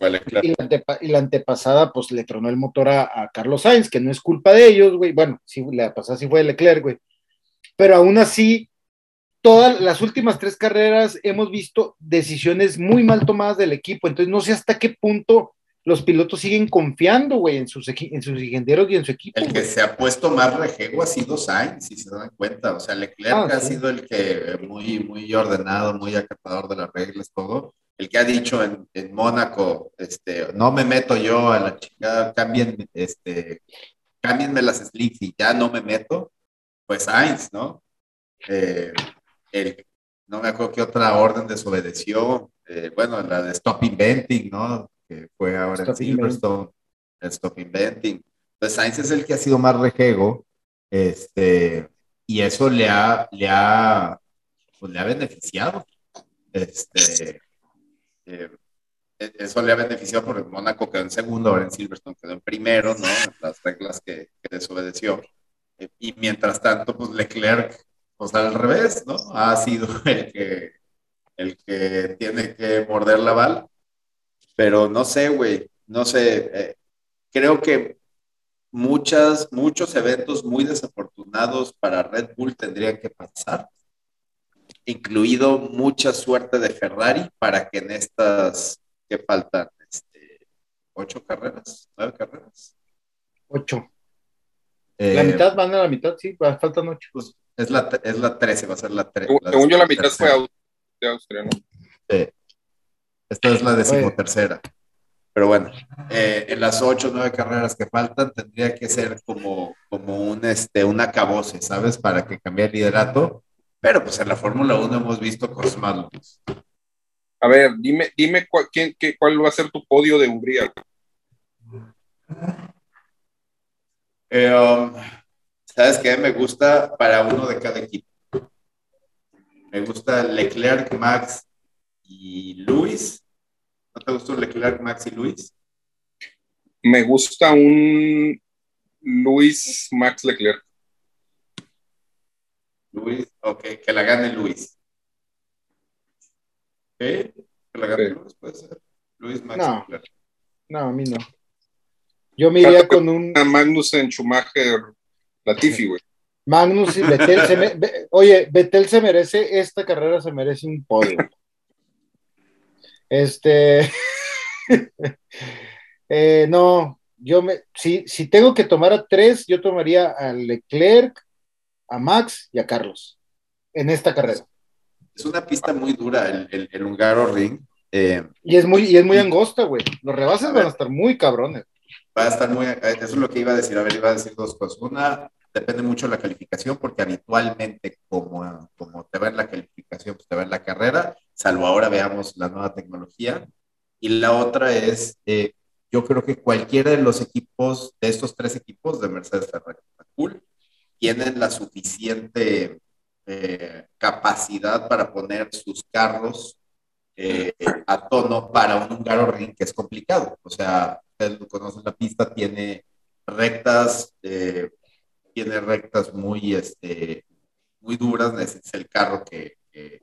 y la, antepa- y la antepasada, pues le tronó el motor a, a Carlos Sainz, que no es culpa de ellos, güey. Bueno, sí, la pasada sí fue Leclerc, güey. Pero aún así, todas las últimas tres carreras hemos visto decisiones muy mal tomadas del equipo. Entonces, no sé hasta qué punto los pilotos siguen confiando, güey, en sus, en sus ingenieros y en su equipo. El que güey. se ha puesto más rejego ha sido Sainz, si se dan cuenta. O sea, Leclerc Ah, ha sí. sido el que muy, muy ordenado, muy acatador de las reglas, todo. El que ha dicho en, en Mónaco, este, no me meto yo a la chingada, cambien, este, cámbienme las slicks y ya no me meto, pues Sainz, ¿no? Eh, el, no me acuerdo qué otra orden desobedeció, eh, bueno, la de Stop Inventing, ¿no? Que fue ahora Stop en Silverstone, el Stop Inventing. Entonces Sainz es el que ha sido más rejego, este, y eso le ha, le ha, pues, le ha beneficiado. Este, eh, eso le ha beneficiado porque Mónaco quedó en segundo, ahora en Silverstone quedó en primero, ¿no? Las reglas que, que desobedeció. Eh, Y mientras tanto, pues Leclerc, pues al revés, ¿no? Ha sido el que, el que tiene que morder la bala. Pero no sé, güey, no sé. eh, creo que muchas, muchos eventos muy desafortunados para Red Bull tendrían que pasar, incluido mucha suerte de Ferrari para que en estas, que faltan? Este, ¿Ocho carreras? ¿Nueve carreras? Ocho. La Eh, mitad van a la mitad, sí, faltan ocho. pues, es, la, es la 13, va a ser la 13. Según, yo, la mitad fue de Austria, ¿no? Esta es la decimotercera. Pero bueno, eh, en las ocho o nueve carreras que faltan tendría que ser como, como un, este, un acabose, ¿sabes? Para que cambie el liderato. Pero pues en la Fórmula 1 hemos visto cosas más locas. A ver, dime, dime cuál, quién, qué, cuál va a ser tu podio de Hungría. Eh, um, ¿Sabes qué? Me gusta para uno de cada equipo. Me gusta Leclerc, Max y Luis. ¿No te gustó Leclerc, Max y Luis? Me gusta un Luis Max Leclerc. Luis, ok, que la gane Luis. ¿Ok? Que la gane Sí. Luis, puede ser. Luis, Max No. Leclerc. No, a mí no. Yo me iría con un A Magnussen, Schumacher, Latifi, güey. Magnus y Betel. Se me- Oye, Betel se merece, esta carrera se merece un podio. [LAUGHS] Este. [LAUGHS] eh, no, yo me. Si, si tengo que tomar a tres, yo tomaría a Leclerc, a Max y a Carlos en esta carrera. Es una pista muy dura el, el, el húngaro ring. Eh, Y es muy, y es muy angosta, güey. Los rebases van a estar muy cabrones. va a estar muy. Eso es lo que iba a decir. A ver, iba a decir dos cosas. Una, depende mucho de la calificación, porque habitualmente, como, como te va en la calificación, pues te va en la carrera, salvo ahora veamos la nueva tecnología. Y la otra es, eh, yo creo que cualquiera de los equipos, de estos tres equipos, de Mercedes, Ferrari, Bull, tienen la suficiente eh, capacidad para poner sus carros eh, a tono para un húngaro ring que es complicado. O sea, ustedes lo conocen, la pista tiene rectas, eh, tiene rectas muy, este, muy duras, necesitas el carro que, que,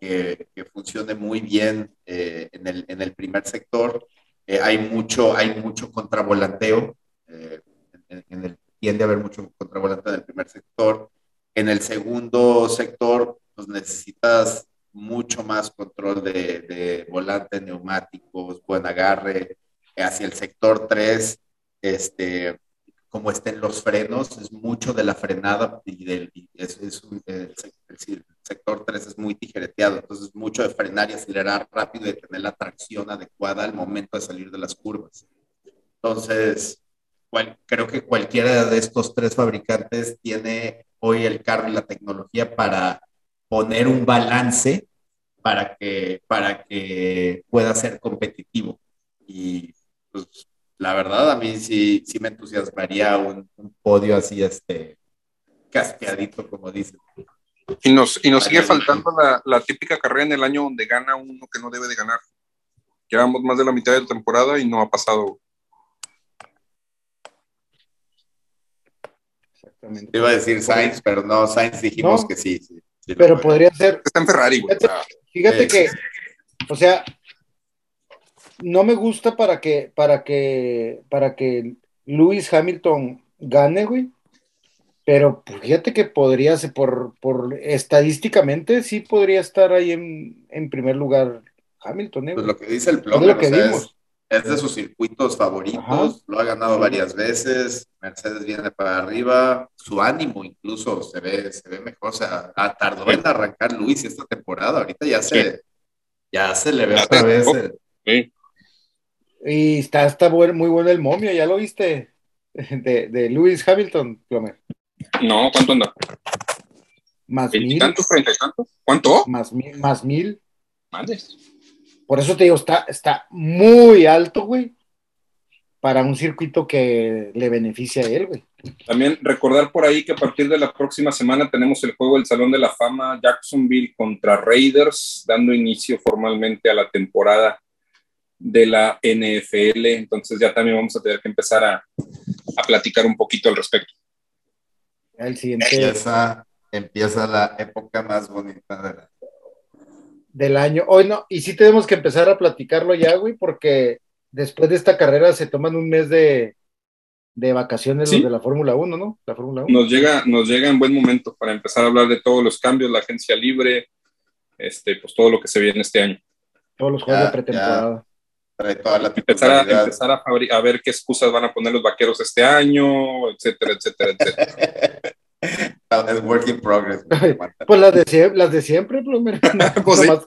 que, que funcione muy bien eh, en, el, en el primer sector. Eh, hay, mucho, hay mucho contravolanteo, eh, en, en el, tiende a haber mucho contravolanteo en el primer sector. En el segundo sector, pues necesitas mucho más control de, de volante, neumáticos, buen agarre. Hacia el sector 3, este, como estén los frenos, es mucho de la frenada y del, y es, es un, el, el, sector 3 es muy tijereteado, entonces mucho de frenar y acelerar rápido y tener la tracción adecuada al momento de salir de las curvas. Entonces, cual, creo que cualquiera de estos tres fabricantes tiene hoy el carro y la tecnología para poner un balance para que, para que pueda ser competitivo. Y pues, la verdad, a mí sí, sí me entusiasmaría un, un podio así, este, casqueadito, como dicen. Y nos, y nos sigue faltando la, la, típica carrera en el año donde gana uno que no debe de ganar. Llevamos más de la mitad de la temporada y no ha pasado. Exactamente. Iba a decir Sainz, pero no, Sainz dijimos No, que sí. sí, sí pero podría ser. Está en Ferrari, güey. Fíjate, fíjate Eh, que, o sea, no me gusta para que, para que, para que Lewis Hamilton gane, güey. Pero pues, fíjate que podría ser, por, por estadísticamente, sí podría estar ahí en, en primer lugar Hamilton, ¿eh, Pues lo que dice el Es Plomer, lo que sea, vimos. es, es de sus circuitos favoritos, Ajá. lo ha ganado varias veces, Mercedes viene para arriba, su ánimo incluso se ve, se ve mejor, o sea, ah, tardó en arrancar Luis esta temporada, ahorita ya se, ya se le ve otra vez. Sí. Y está, está buen- muy bueno el momio, ¿ya lo viste? [LAUGHS] De, de Lewis Hamilton, Plomer. No, ¿cuánto anda? Más mil, ¿Veintitantos, treinta y tantos? ¿Cuánto? más mil, más mil. Madres. Por eso te digo, está, está muy alto, güey, para un circuito que le beneficia a él, güey. También recordar por ahí que a partir de la próxima semana tenemos el juego del Salón de la Fama Jacksonville contra Raiders, dando inicio formalmente a la temporada de la NFL. Entonces ya también vamos a tener que empezar a, a platicar un poquito al respecto. El siguiente Empieza, empieza la época más bonita de la... del año. Hoy no, y sí tenemos que empezar a platicarlo ya, güey, porque después de esta carrera se toman un mes de, de vacaciones Sí. los de la Fórmula 1, ¿no? La Fórmula 1. Nos llega, nos llega en buen momento para empezar a hablar de todos los cambios, la agencia libre, este, pues todo lo que se viene este año. Todos los juegos Ya, de pretemporada. Trae toda la Empezar, a, titularidad. empezar a, a ver qué excusas van a poner los vaqueros este año, etcétera, etcétera, etcétera. [LAUGHS] Es work in progress. güey. Pues las de siempre, las de siempre. [LAUGHS] Pues sí. nomás,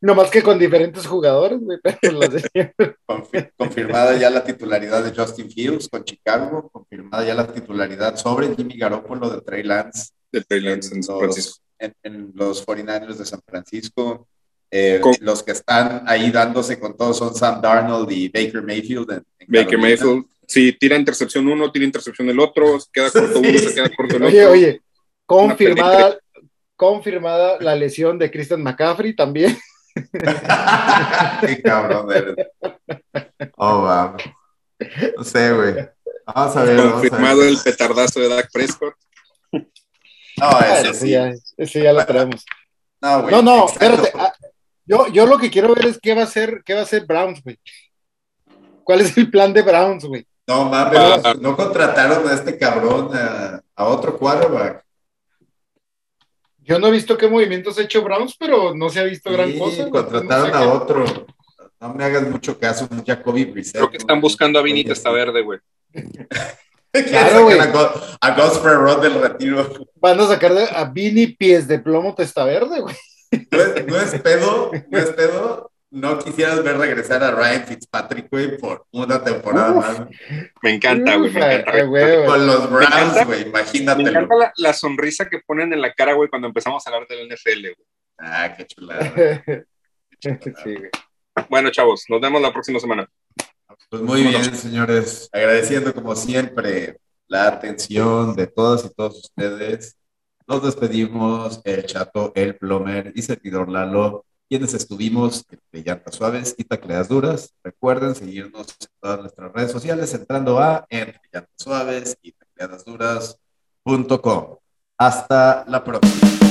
nomás que con diferentes jugadores, güey, pero las de siempre. [LAUGHS] Confi- confirmada ya la titularidad de Justin Fields con Chicago, confirmada ya la titularidad sobre Jimmy Garoppolo de Trey Lance De Trey Lance en San los- en, en los 49ers de San Francisco. Eh, Con- los que están ahí dándose con todo son Sam Darnold y Baker Mayfield. en- en Baker Carolina. Mayfield, si tira intercepción uno, tira intercepción el otro, queda corto uno, se queda [LAUGHS] corto el Oye, otro. oye, confirmada, confirmada la lesión de Christian McCaffrey también. [LAUGHS] Qué cabrón eres. Oh, vamos. No sé, güey. Vamos a ver. vamos a ver. Confirmado el petardazo de Dak Prescott. No, ese Ese sí. ya, ese ya lo traemos. No, güey. No, no, espérate. Yo, yo lo que quiero ver es qué va a hacer, qué va a hacer Browns, güey. ¿Cuál es el plan de Browns, güey? No mames, Ah. no contrataron a este cabrón a, a otro quarterback. Yo no he visto qué movimientos ha hecho Browns, pero no se ha visto gran cosa. contrataron No sé a qué- otro. No me hagas mucho caso, un Jacoby Brissett. Creo que están buscando a Vinny Testaverde, güey. [LAUGHS] Claro, güey. A, Go- a Gosper Rod del retiro. Van a sacar a Vini pies de plomo testa verde, güey. No es, no es pedo, no es pedo. No quisieras ver regresar a Ryan Fitzpatrick, güey, por una temporada Uf. más. Me encanta, güey. Me. Con los Browns, güey, Me imagínatelo. encanta la, la sonrisa que ponen en la cara, güey, cuando empezamos a hablar del NFL, güey. Ah, qué chulada. [LAUGHS] qué chulada. Sí, güey. Bueno, chavos, nos vemos la próxima semana. Pues muy bien, señores. Agradeciendo como siempre la atención de todas y todos ustedes. Nos despedimos, el chato, el plomer y servidor Lalo, quienes estuvimos entre llantas suaves y tacleas duras. Recuerden seguirnos en todas nuestras redes sociales entrando a entre llantas suaves y tacleadas duras.com. Hasta la próxima.